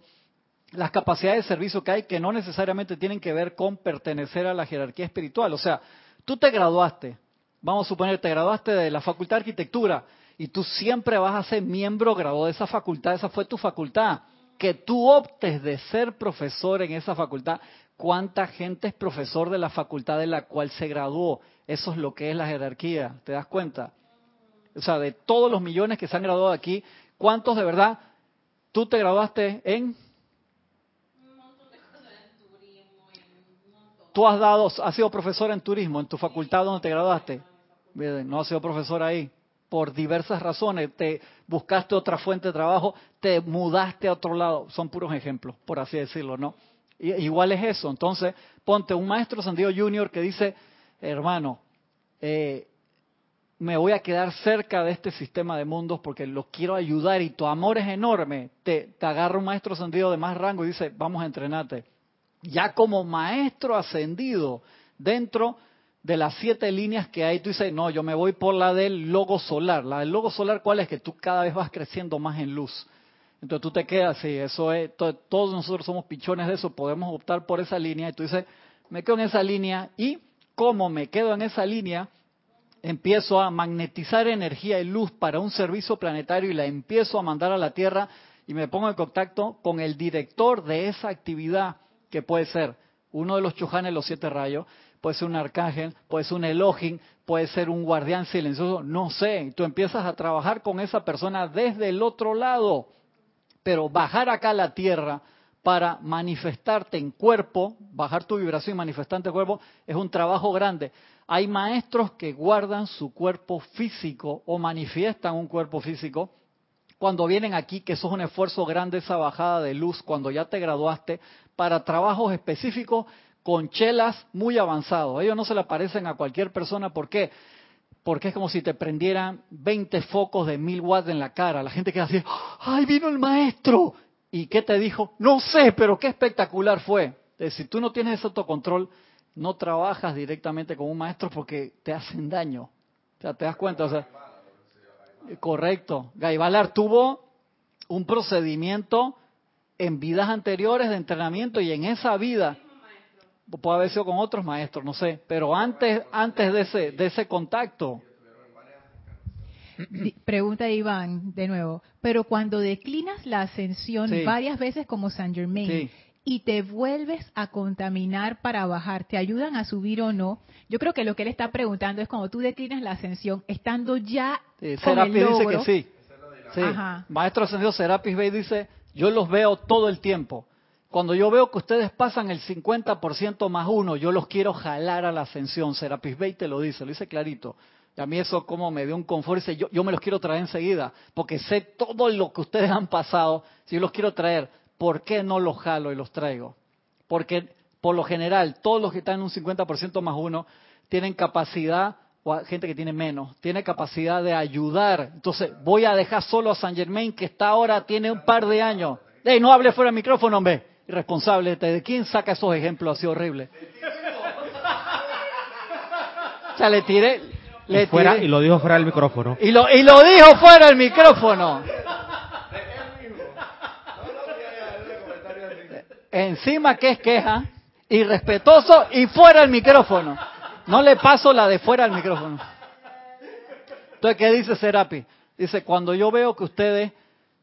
las capacidades de servicio que hay que no necesariamente tienen que ver con pertenecer a la jerarquía espiritual. O sea, tú te graduaste, vamos a suponer, te graduaste de la Facultad de Arquitectura y tú siempre vas a ser miembro graduado de esa facultad, esa fue tu facultad. Que tú optes de ser profesor en esa facultad cuánta gente es profesor de la facultad de la cual se graduó. Eso es lo que es la jerarquía, ¿te das cuenta? O sea, de todos los millones que se han graduado aquí, ¿cuántos de verdad tú te graduaste en? Tú has dado, has sido profesor en turismo en tu facultad donde te graduaste. No has sido profesor ahí por diversas razones. Te buscaste otra fuente de trabajo, te mudaste a otro lado. Son puros ejemplos, por así decirlo, ¿no? Igual es eso. Entonces, ponte un maestro Sandido Junior que dice, hermano, eh, me voy a quedar cerca de este sistema de mundos porque los quiero ayudar y tu amor es enorme. Te, agarra un maestro ascendido de más rango y dice, vamos a entrenarte. Ya como maestro ascendido dentro de las siete líneas que hay, tú dices, no, yo me voy por la del logo solar. La del logo solar, ¿cuál es? Que tú cada vez vas creciendo más en luz. Entonces tú te quedas, sí, eso es, todos nosotros somos pichones de eso, podemos optar por esa línea y tú dices, me quedo en esa línea y como me quedo en esa línea, empiezo a magnetizar energía y luz para un servicio planetario y la empiezo a mandar a la Tierra y me pongo en contacto con el director de esa actividad, que puede ser uno de los chujanes los siete rayos, puede ser un arcángel, puede ser un Elohim, puede ser un guardián silencioso, no sé. Tú empiezas a trabajar con esa persona desde el otro lado pero bajar acá a la tierra para manifestarte en cuerpo, bajar tu vibración y manifestarte en cuerpo, es un trabajo grande. Hay maestros que guardan su cuerpo físico o manifiestan un cuerpo físico cuando vienen aquí, que eso es un esfuerzo grande, esa bajada de luz, cuando ya te graduaste, para trabajos específicos con chelas muy avanzados. Ellos no se le parecen a cualquier persona, ¿por qué? porque es como si te prendieran 20 focos de mil watts en la cara. La gente queda así, ¡ay, vino el maestro! ¿Y qué te dijo? No sé, pero qué espectacular fue. si tú no tienes ese autocontrol, no trabajas directamente con un maestro porque te hacen daño. O sea, te das cuenta. O sea, correcto. Gaibalar tuvo un procedimiento en vidas anteriores de entrenamiento y en esa vida puede haber sido con otros maestros, no sé, pero antes, antes de ese, de ese contacto. Pregunta Iván de nuevo, pero cuando declinas la ascensión varias veces como San Germain y te vuelves a contaminar para bajar, ¿te ayudan a subir o no? Yo creo que lo que él está preguntando es cuando tú declinas la ascensión, estando ya con el dice que sí. sí. Maestro ascendido Serapis Bey dice, yo los veo todo el tiempo cuando yo veo que ustedes pasan el 50% más uno, yo los quiero jalar a la ascensión. Serapis Bey te lo dice, lo dice clarito. Y a mí eso como me dio un confort. Dice, yo, yo me los quiero traer enseguida, porque sé todo lo que ustedes han pasado. Si yo los quiero traer, ¿por qué no los jalo y los traigo? Porque por lo general, todos los que están en un 50% más uno tienen capacidad, o gente que tiene menos, tiene capacidad de ayudar. Entonces, voy a dejar solo a San Germain, que está ahora, tiene un par de años. Ey, no hable fuera del micrófono, hombre irresponsable. ¿De quién saca esos ejemplos así horribles? O sea, le tiré. Le y, fuera, y lo dijo fuera del micrófono. Y lo, y lo dijo fuera del micrófono. Encima que es queja, irrespetuoso y fuera del micrófono. No le paso la de fuera al micrófono. Entonces, ¿qué dice Serapi? Dice, cuando yo veo que ustedes,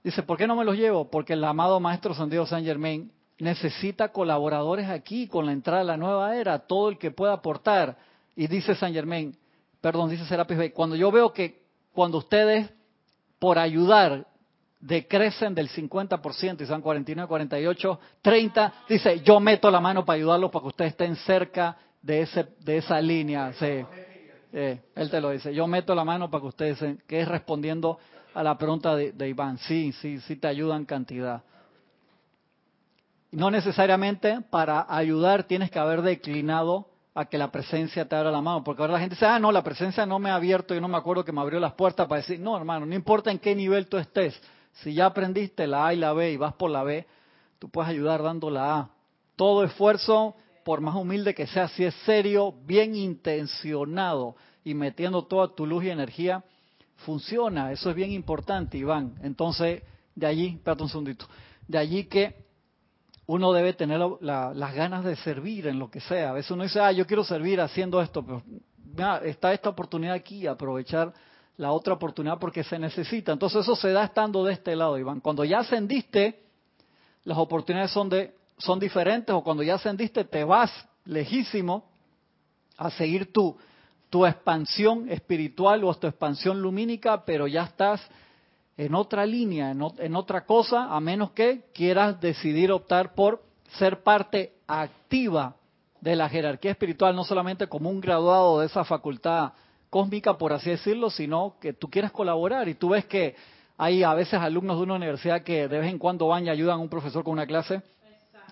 dice, ¿por qué no me los llevo? Porque el amado Maestro Santiago San Germain necesita colaboradores aquí con la entrada de la nueva era, todo el que pueda aportar. Y dice San Germain, perdón, dice Serapis cuando yo veo que cuando ustedes, por ayudar, decrecen del 50% y son 49, 48, 30, dice, yo meto la mano para ayudarlos para que ustedes estén cerca de, ese, de esa línea. Sí. Él te lo dice, yo meto la mano para que ustedes, que es respondiendo a la pregunta de, de Iván, sí, sí, sí te ayudan cantidad. No necesariamente para ayudar tienes que haber declinado a que la presencia te abra la mano, porque ahora la gente dice, ah, no, la presencia no me ha abierto, yo no me acuerdo que me abrió las puertas para decir, no, hermano, no importa en qué nivel tú estés, si ya aprendiste la A y la B y vas por la B, tú puedes ayudar dando la A. Todo esfuerzo, por más humilde que sea, si es serio, bien intencionado y metiendo toda tu luz y energía, funciona. Eso es bien importante, Iván. Entonces, de allí, espérate un segundito, de allí que uno debe tener las ganas de servir en lo que sea. A veces uno dice, ah, yo quiero servir haciendo esto, pero está esta oportunidad aquí, aprovechar la otra oportunidad porque se necesita. Entonces eso se da estando de este lado, Iván. Cuando ya ascendiste, las oportunidades son, de, son diferentes o cuando ya ascendiste te vas lejísimo a seguir tu, tu expansión espiritual o tu expansión lumínica, pero ya estás en otra línea, en, otra cosa, a menos que quieras decidir optar por ser parte activa de la jerarquía espiritual, no solamente como un graduado de esa facultad cósmica, por así decirlo, sino que tú quieres colaborar. Y tú ves que hay a veces alumnos de una universidad que de vez en cuando van y ayudan a un profesor con una clase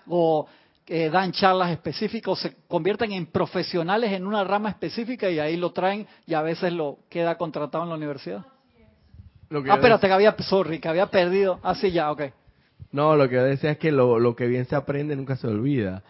o que dan charlas específicas o se convierten en profesionales en una rama específica y ahí lo traen y a veces lo queda contratado en la universidad ah, espérate, que había, sorry, que había perdido. Ah, sí, ya, ok. No, lo que yo decía es que lo, lo que bien se aprende nunca se olvida.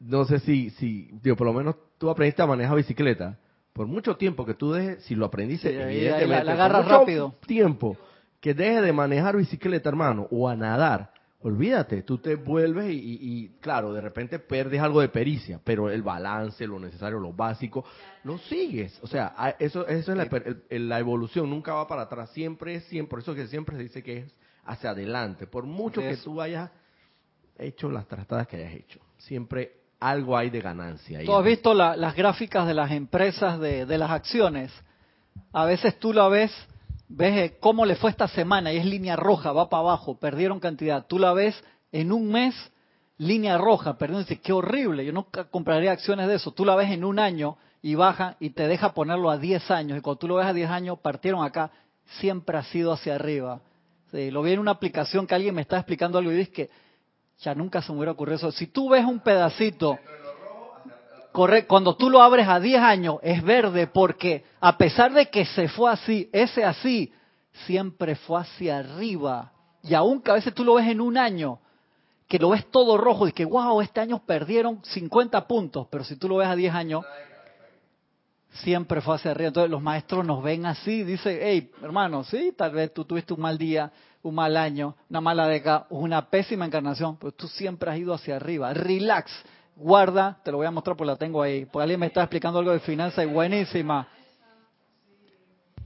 No sé si, si, digo, por lo menos tú aprendiste a manejar bicicleta. Por mucho tiempo que tú dejes, si lo aprendiste, evidentemente, la, agarras rápido. tiempo que dejes de manejar bicicleta, hermano, o a nadar, olvídate, tú te vuelves y, claro, de repente pierdes algo de pericia, pero el balance, lo necesario, lo básico, lo sigues. O sea, eso, eso es la, la evolución, nunca va para atrás, siempre es siempre, por eso que siempre se dice que es hacia adelante, por mucho que tú hayas hecho las tratadas que hayas hecho, siempre algo hay de ganancia. Tú has visto las gráficas de las empresas de, de las acciones, a veces tú la ves ves eh, cómo le fue esta semana y es línea roja, va para abajo, perdieron cantidad. Tú la ves en un mes, línea roja, perdieron, dices, qué horrible, yo nunca compraría acciones de eso. Tú la ves en un año y baja y te deja ponerlo a 10 años. Y cuando tú lo ves a 10 años, partieron acá, siempre ha sido hacia arriba. lo vi en una aplicación que alguien me está explicando algo y dice que ya nunca se me hubiera ocurrido eso. Si tú ves un pedacito cuando tú lo abres a 10 años es verde porque a pesar de que se fue así, ese así siempre fue hacia arriba. Y aún que a veces tú lo ves en un año, que lo ves todo rojo y que, wow, este año perdieron 50 puntos, pero si tú lo ves a 10 años, siempre fue hacia arriba. Entonces los maestros nos ven así, dice, hey, hermano, sí, tal vez tú tuviste un mal día, un mal año, una mala década, una pésima encarnación, pero tú siempre has ido hacia arriba. Relax guarda, te lo voy a mostrar porque la tengo ahí. Porque alguien me está explicando algo de finanzas y buenísima.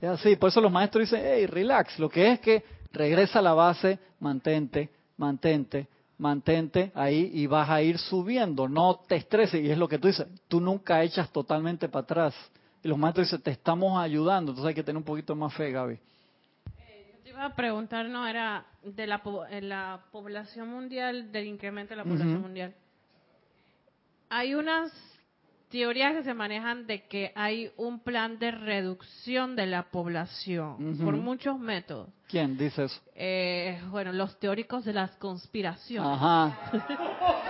Es así, por eso los maestros dicen, hey, relax. Lo que es que regresa a la base, mantente, mantente, mantente ahí y vas a ir subiendo. No te estreses. Y es lo que tú dices, tú nunca echas totalmente para atrás. Y los maestros dicen, te estamos ayudando. Entonces hay que tener un poquito más fe, Gaby. Eh, yo te iba a preguntar, no, era de la, la población mundial, del incremento de la población mundial hay unas teorías que se manejan de que hay un plan de reducción de la población por muchos métodos. ¿Quién dice eso? Eh, bueno, los teóricos de las conspiraciones. Ajá.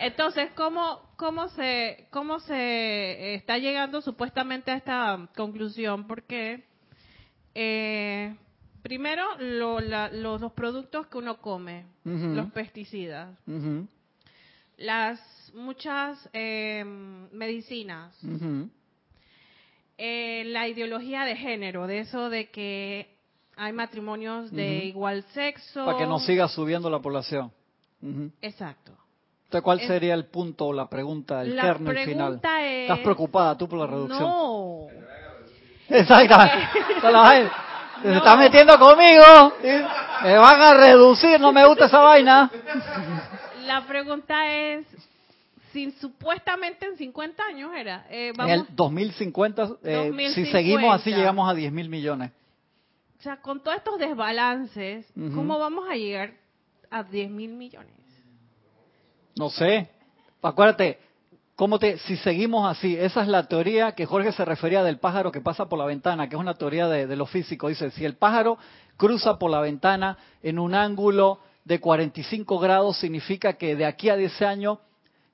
Entonces, ¿cómo, cómo, se, ¿cómo se está llegando supuestamente a esta conclusión? Porque eh, Primero, los productos que uno come, los pesticidas, las muchas em, medicinas, eh, la ideología de género, de eso de que hay matrimonios de igual sexo. Para que no siga subiendo la población. Exacto. Entonces, ¿cuál sería el punto o la pregunta, el la kernel final? Es... ¿Estás preocupada tú por la reducción? No. Exactamente. Se está metiendo conmigo. Me van a reducir, no me gusta esa vaina. La pregunta es, si supuestamente en 50 años era... Eh, en el 2050, eh, si seguimos así, llegamos a 10 mil millones. O sea, con todos estos desbalances, ¿cómo vamos a llegar a 10 mil millones? No sé. Acuérdate, ¿cómo te, si seguimos así, esa es la teoría que Jorge se refería del pájaro que pasa por la ventana, que es una teoría de, de lo físico. Dice, si el pájaro cruza por la ventana en un ángulo de 45 grados, significa que de aquí a 10 años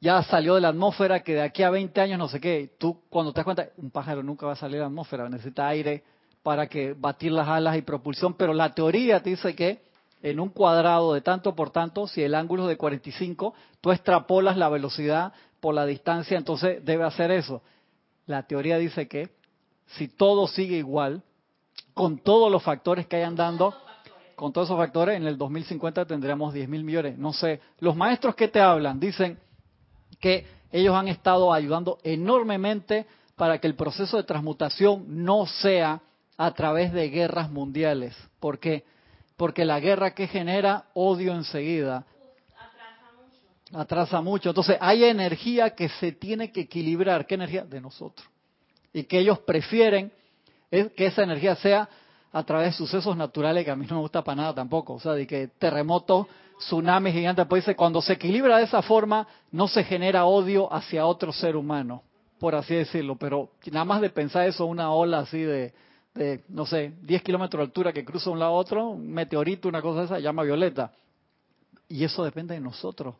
ya salió de la atmósfera, que de aquí a 20 años no sé qué. Tú cuando te das cuenta, un pájaro nunca va a salir de la atmósfera, necesita aire para que batir las alas y propulsión, pero la teoría te dice que en un cuadrado de tanto por tanto, si el ángulo es de 45, tú extrapolas la velocidad por la distancia, entonces debe hacer eso. La teoría dice que si todo sigue igual, con todos los factores que hayan dando, con todos esos factores, en el 2050 tendremos 10 mil millones. No sé, los maestros que te hablan dicen que ellos han estado ayudando enormemente para que el proceso de transmutación no sea a través de guerras mundiales. ¿Por qué? porque la guerra que genera odio enseguida. Atrasa mucho. Entonces hay energía que se tiene que equilibrar. ¿Qué energía? De nosotros. Y que ellos prefieren que esa energía sea a través de sucesos naturales que a mí no me gusta para nada tampoco. O sea, de que terremotos, tsunamis gigantes. Pues dice, cuando se equilibra de esa forma, no se genera odio hacia otro ser humano, por así decirlo. Pero nada más de pensar eso, una ola así de, de, no sé, 10 kilómetros de altura que cruza un lado a otro, un meteorito, una cosa de esa, llama violeta. Y eso depende de nosotros.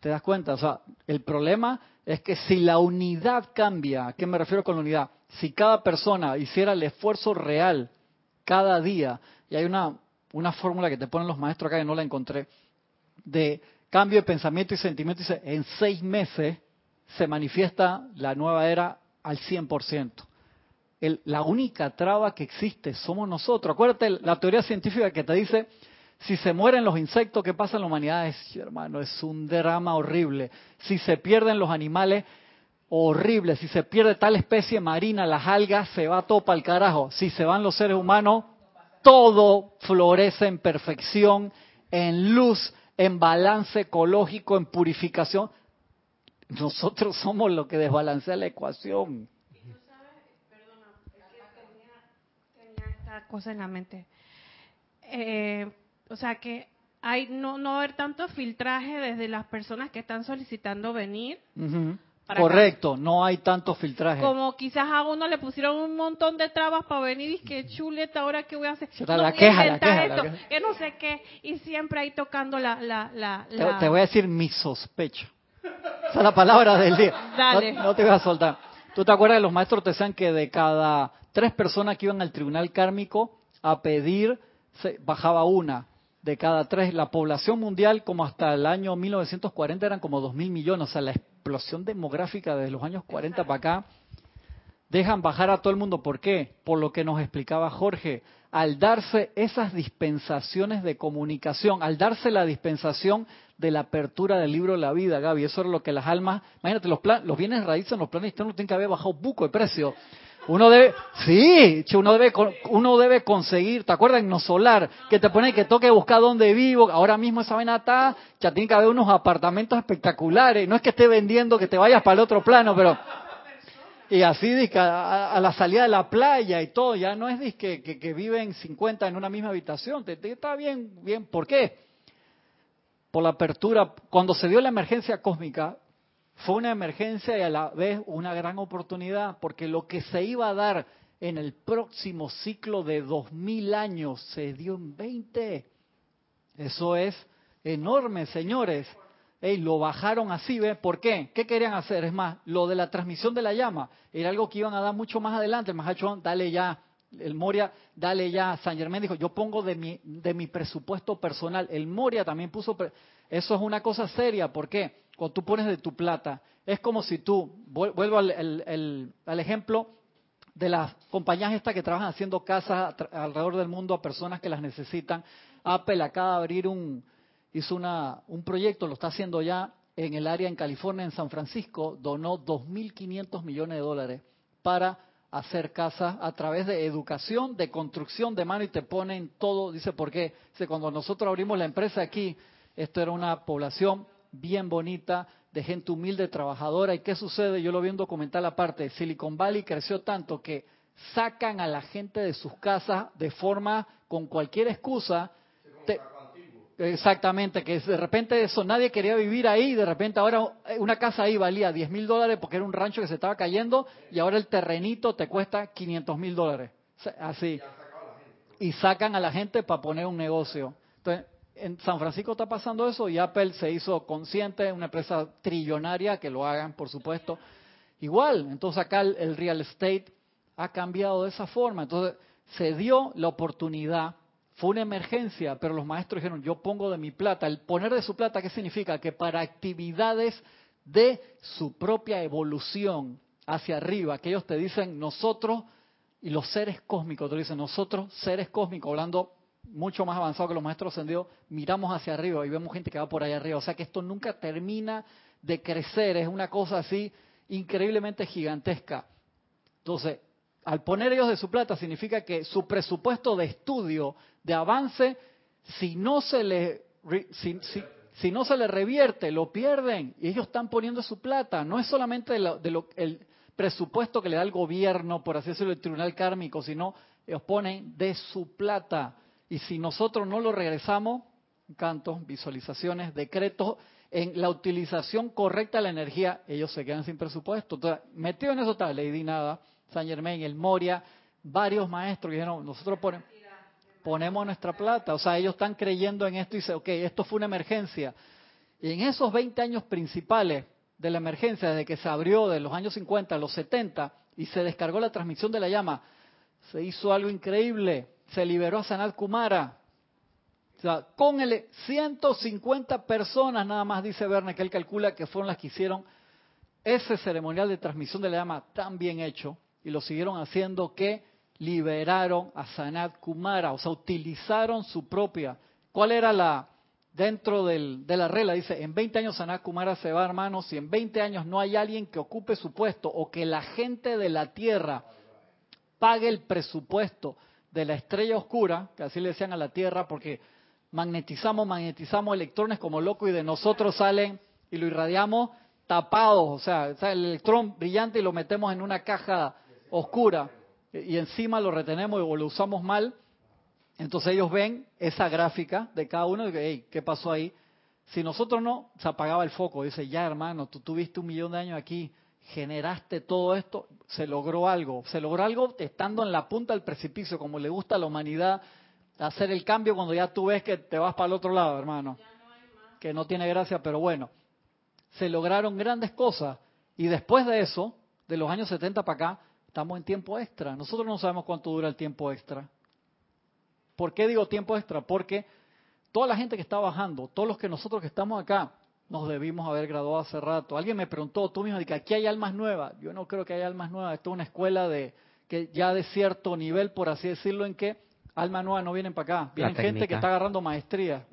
¿Te das cuenta? O sea, el problema es que si la unidad cambia, ¿a qué me refiero con la unidad? Si cada persona hiciera el esfuerzo real cada día, y hay una, una fórmula que te ponen los maestros acá que no la encontré, de cambio de pensamiento y sentimiento, dice, en seis meses se manifiesta la nueva era al 100% la única traba que existe somos nosotros. Acuérdate la teoría científica que te dice, si se mueren los insectos, ¿qué pasa en la humanidad? Es, hermano, es un drama horrible. Si se pierden los animales, horrible. Si se pierde tal especie marina, las algas, se va todo para el carajo. Si se van los seres humanos, todo florece en perfección, en luz, en balance ecológico, en purificación. Nosotros somos lo que desbalancea la ecuación. cosa en la mente. Eh, o sea que hay no, no haber tanto filtraje desde las personas que están solicitando venir. Correcto, no hay tanto filtraje. Como quizás a uno le pusieron un montón de trabas para venir y que chuleta, ahora qué voy a hacer. la, queja, la, que no sé qué, y siempre ahí tocando la... la, la, te, voy a decir mi sospecha. Esa es la palabra del día. Dale. No, te voy a soltar. ¿Tú te acuerdas que los maestros te decían que de cada tres personas que iban al tribunal kármico a pedir, bajaba una de cada tres. La población mundial, como hasta el año 1940, eran como dos mil millones. O sea, la explosión demográfica desde los años 40 para acá, dejan bajar a todo el mundo. ¿Por qué? Por lo que nos explicaba Jorge. Al darse esas dispensaciones de comunicación, al darse la dispensación de la apertura del libro de la vida, Gaby, eso era lo que las almas, imagínate, los, plan, los bienes raíces en los planes externos tienen que haber bajado buco de precio. Uno debe, sí, uno debe, uno debe conseguir, ¿te acuerdas No Solar? Que te pone que toque buscar dónde vivo, ahora mismo esa vaina está, ya tiene que haber unos apartamentos espectaculares, no es que esté vendiendo que te vayas para el otro plano, pero... Y así a, a, la salida de la playa y todo, ya no es que, que, que viven 50 en una misma habitación, te, está bien, bien, ¿por qué? Por la apertura, cuando se dio la emergencia cósmica, fue una emergencia y a la vez una gran oportunidad, porque lo que se iba a dar en el próximo ciclo de dos mil años se dio en 20. Eso es enorme, señores. Ey, lo bajaron así, ¿ves? ¿Por qué? ¿Qué querían hacer? Es más, lo de la transmisión de la llama era algo que iban a dar mucho más adelante. El Mahacho, dale ya. El Moria, dale ya. San Germán dijo, yo pongo de mi, de mi presupuesto personal. El Moria también puso... Eso es una cosa seria. ¿Por qué? cuando tú pones de tu plata, es como si tú, vuelvo al, ejemplo de las compañías estas que trabajan haciendo casas alrededor del mundo a personas que las necesitan. Apple acaba de abrir un, hizo una, un proyecto, lo está haciendo ya en el área en California, en San Francisco, donó 2.500 millones de dólares para hacer casas a través de educación, de construcción de mano y te ponen todo, dice, ¿por qué? Cuando nosotros abrimos la empresa aquí, esto era una población bien bonita, de gente humilde, trabajadora, ¿y qué sucede? Yo lo vi en documental aparte, Silicon Valley creció tanto que sacan a la gente de sus casas de forma, con cualquier excusa, Exactamente, que de repente eso, nadie quería vivir ahí, de repente ahora una casa ahí valía 10 mil dólares porque era un rancho que se estaba cayendo y ahora el terrenito te cuesta 500 mil dólares. Así. Y sacan a la gente para poner un negocio. Entonces, en San Francisco está pasando eso y Apple se hizo consciente, una empresa trillonaria, que lo hagan, por supuesto. Igual, entonces acá el real estate ha cambiado de esa forma. Entonces, se dio la oportunidad fue una emergencia, pero los maestros dijeron, yo pongo de mi plata. El poner de su plata, ¿qué significa? Que para actividades de su propia evolución hacia arriba, que ellos te dicen nosotros y los seres cósmicos, te dicen nosotros, seres cósmicos, hablando mucho más avanzado que los maestros ascendidos, miramos hacia arriba y vemos gente que va por ahí arriba. O sea que esto nunca termina de crecer, es una cosa así increíblemente gigantesca. Entonces, al poner ellos de su plata significa que su presupuesto de estudio, de avance, si no se le, si, no se le revierte, lo pierden. Y ellos están poniendo su plata. No es solamente de el presupuesto que le da el gobierno, por así decirlo, el tribunal kármico, sino ellos ponen de su plata. Y si nosotros no lo regresamos, cantos, visualizaciones, decretos, en la utilización correcta de la energía, ellos se quedan sin presupuesto. Entonces, metido en eso está Lady Nada, San Germain, el Moria, varios maestros que dijeron, nosotros ponemos nuestra plata. O sea, ellos están creyendo en esto y dicen, ok, esto fue una emergencia. Y en esos 20 años principales de la emergencia, desde que se abrió de los años 50 a los 70 y se descargó la transmisión de la llama, se hizo algo increíble. Se liberó a Sanat Kumara. O sea, con el 150 personas nada más, dice Verne, que él calcula que fueron las que hicieron ese ceremonial de transmisión de la llama tan bien hecho y lo siguieron haciendo que liberaron a Sanat Kumara, o sea, utilizaron su propia. ¿Cuál era la, dentro del, de la regla? Dice, en 20 años Sanat Kumara se va, hermanos, si en 20 años no hay alguien que ocupe su puesto o que la gente de la Tierra pague el presupuesto de la estrella oscura, que así le decían a la Tierra, porque magnetizamos, magnetizamos electrones como loco y de nosotros salen y lo irradiamos tapados, o sea, el electrón brillante y lo metemos en una caja oscura y encima lo retenemos o lo usamos mal, entonces ellos ven esa gráfica de cada uno y hey, ¿qué pasó ahí? Si nosotros no, se apagaba el foco. Dice, ya hermano, tú tuviste un millón de años aquí, generaste todo esto, se logró algo. Se logró algo estando en la punta del precipicio, como le gusta a la humanidad hacer el cambio cuando ya tú ves que te vas para el otro lado, hermano. Que no tiene gracia, pero bueno. Se lograron grandes cosas. Y después de eso, de los años 70 para acá, Estamos en tiempo extra. Nosotros no sabemos cuánto dura el tiempo extra. ¿Por qué digo tiempo extra? Porque toda la gente que está bajando, todos los que nosotros que estamos acá, nos debimos haber graduado hace rato. Alguien me preguntó, tú mismo, de que aquí hay almas nuevas. Yo no creo que haya almas nuevas. Esto es una escuela de que ya de cierto nivel, por así decirlo, en que almas nuevas no vienen para acá. Vienen gente que está agarrando maestría.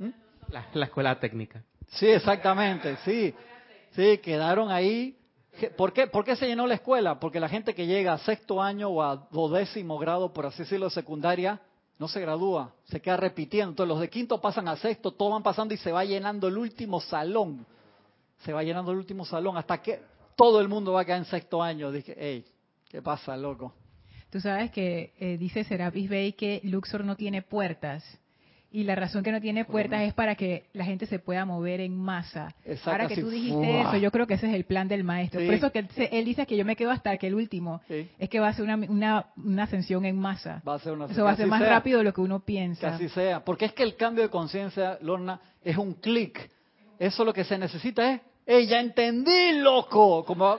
La, la, escuela técnica. Sí, exactamente, sí. Sí, quedaron ahí ¿Por qué, ¿Por qué se llenó la escuela? Porque la gente que llega a sexto año o a décimo grado, por así decirlo, de secundaria, no se gradúa, se queda repitiendo. Entonces los de quinto pasan a sexto, todos van pasando y se va llenando el último salón. Se va llenando el último salón hasta que todo el mundo va a quedar en sexto año. Dije, hey, ¿qué pasa, loco? Tú sabes que eh, dice Serapis Bey que Luxor no tiene puertas y la razón que no tiene puertas es para que la gente se pueda mover en masa. Exacto, Ahora que tú dijiste eso, yo creo que ese es el plan del maestro. Por eso que él, dice que yo me quedo hasta que el último es que va a ser una, una, ascensión en masa. Va a ser una Eso va a ser más rápido de lo que uno piensa. Que así sea. Porque es que el cambio de conciencia, Lorna, es un clic. Eso lo que se necesita es, ¡Ey, ya entendí, loco! Como...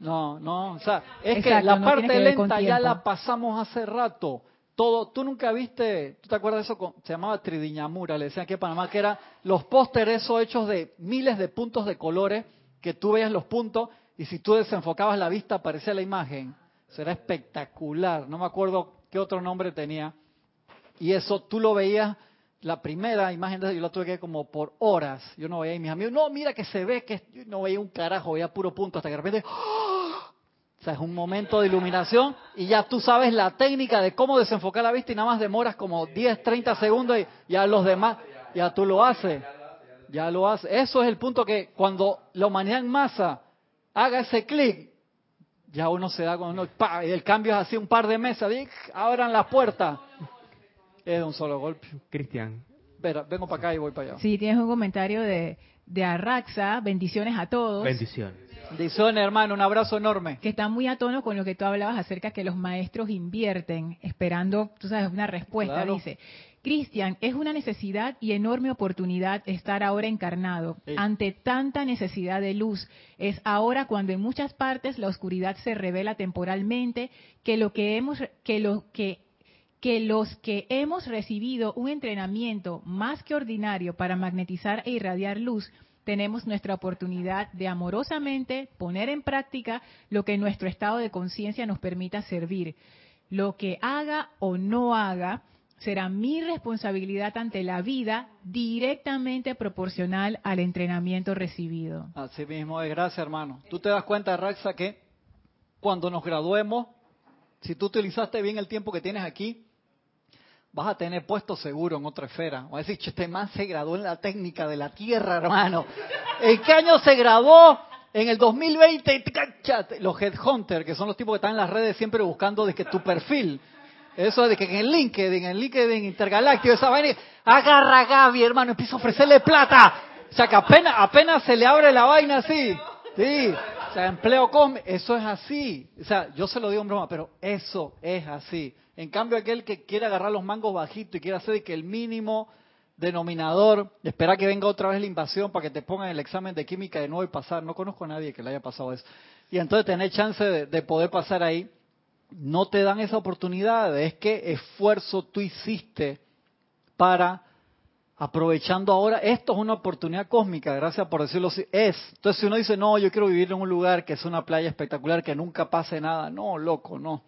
No, no, o sea, es que la parte lenta ya la pasamos hace rato todo, tú nunca viste, ¿tú te acuerdas de eso? Se llamaba Tridiñamura, le decían aquí Panamá, que eran los pósteres esos hechos de miles de puntos de colores, que tú veías los puntos y si tú desenfocabas la vista aparecía la imagen. Eso era espectacular, no me acuerdo qué otro nombre tenía. Y eso tú lo veías la primera imagen de yo la tuve que ver como por horas. Yo no veía a mis amigos, no, mira que se ve que yo no veía un carajo, veía puro punto hasta que de repente, ¡oh! Sea, es un momento de iluminación y ya tú sabes la técnica de cómo desenfocar la vista y nada más demoras como 10, 30 segundos y ya los demás, ya tú lo haces. Ya lo haces. Eso es el punto que cuando la humanidad en masa haga ese clic, ya uno se da con uno, y el cambio es así un par de mesas, abran la puerta. Es de un solo golpe. Cristian. Vengo para acá y voy para allá. Sí, tienes un comentario de, de Arraxa. Bendiciones a todos. Bendiciones. Bendiciones, hermano. Un abrazo enorme. Que está muy a tono con lo que tú hablabas acerca que los maestros invierten esperando, tú sabes, una respuesta. Dice, Cristian, es una necesidad y enorme oportunidad estar ahora encarnado ante tanta necesidad de luz. Es ahora cuando en muchas partes la oscuridad se revela temporalmente que lo que hemos que lo que que los que hemos recibido un entrenamiento más que ordinario para magnetizar e irradiar luz, tenemos nuestra oportunidad de amorosamente poner en práctica lo que nuestro estado de conciencia nos permita servir. Lo que haga o no haga será mi responsabilidad ante la vida directamente proporcional al entrenamiento recibido. Así mismo es, gracias hermano. Tú te das cuenta, Raxa, que cuando nos graduemos, si tú utilizaste bien el tiempo que tienes aquí, vas a tener puesto seguro en otra esfera. Va a decir, este man se graduó en la técnica de la Tierra, hermano. ¿En qué año se graduó? En el 2020, los headhunters, que son los tipos que están en las redes siempre buscando de que tu perfil. Eso de que en el LinkedIn, en el LinkedIn intergaláctico, esa vaina, agarra a Gaby, hermano, empieza a ofrecerle plata. O sea, que apenas, apenas se le abre la vaina así. Sí. O sea, empleo com, eso es así. O sea, yo se lo digo en broma, pero eso es así. En cambio, aquel que quiere agarrar los mangos bajitos y quiere hacer que el mínimo denominador, espera que venga otra vez la invasión para que te pongan el examen de química de nuevo y pasar. No conozco a nadie que le haya pasado eso. Y entonces tener chance de, poder pasar ahí, no te dan esa oportunidad. Es que esfuerzo tú hiciste para aprovechando ahora, esto es una oportunidad cósmica, gracias por decirlo así, es. Entonces si uno dice, no, yo quiero vivir en un lugar que es una playa espectacular, que nunca pase nada, no, loco, no.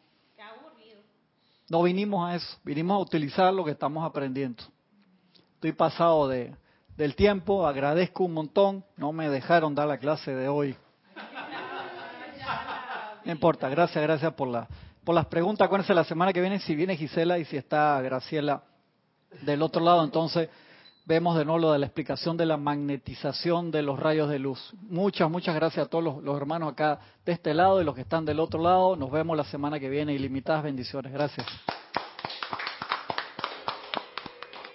No vinimos a eso, vinimos a utilizar lo que estamos aprendiendo. Estoy pasado de, del tiempo, agradezco un montón, no me dejaron dar la clase de hoy. No importa, gracias, gracias por, la, por las preguntas. Acuérdense la semana que viene si viene Gisela y si está Graciela del otro lado, entonces vemos de nuevo lo de la explicación de la magnetización de los rayos de luz. Muchas, muchas gracias a todos los, hermanos acá de este lado y los que están del otro lado. Nos vemos la semana que viene. Ilimitadas bendiciones. Gracias.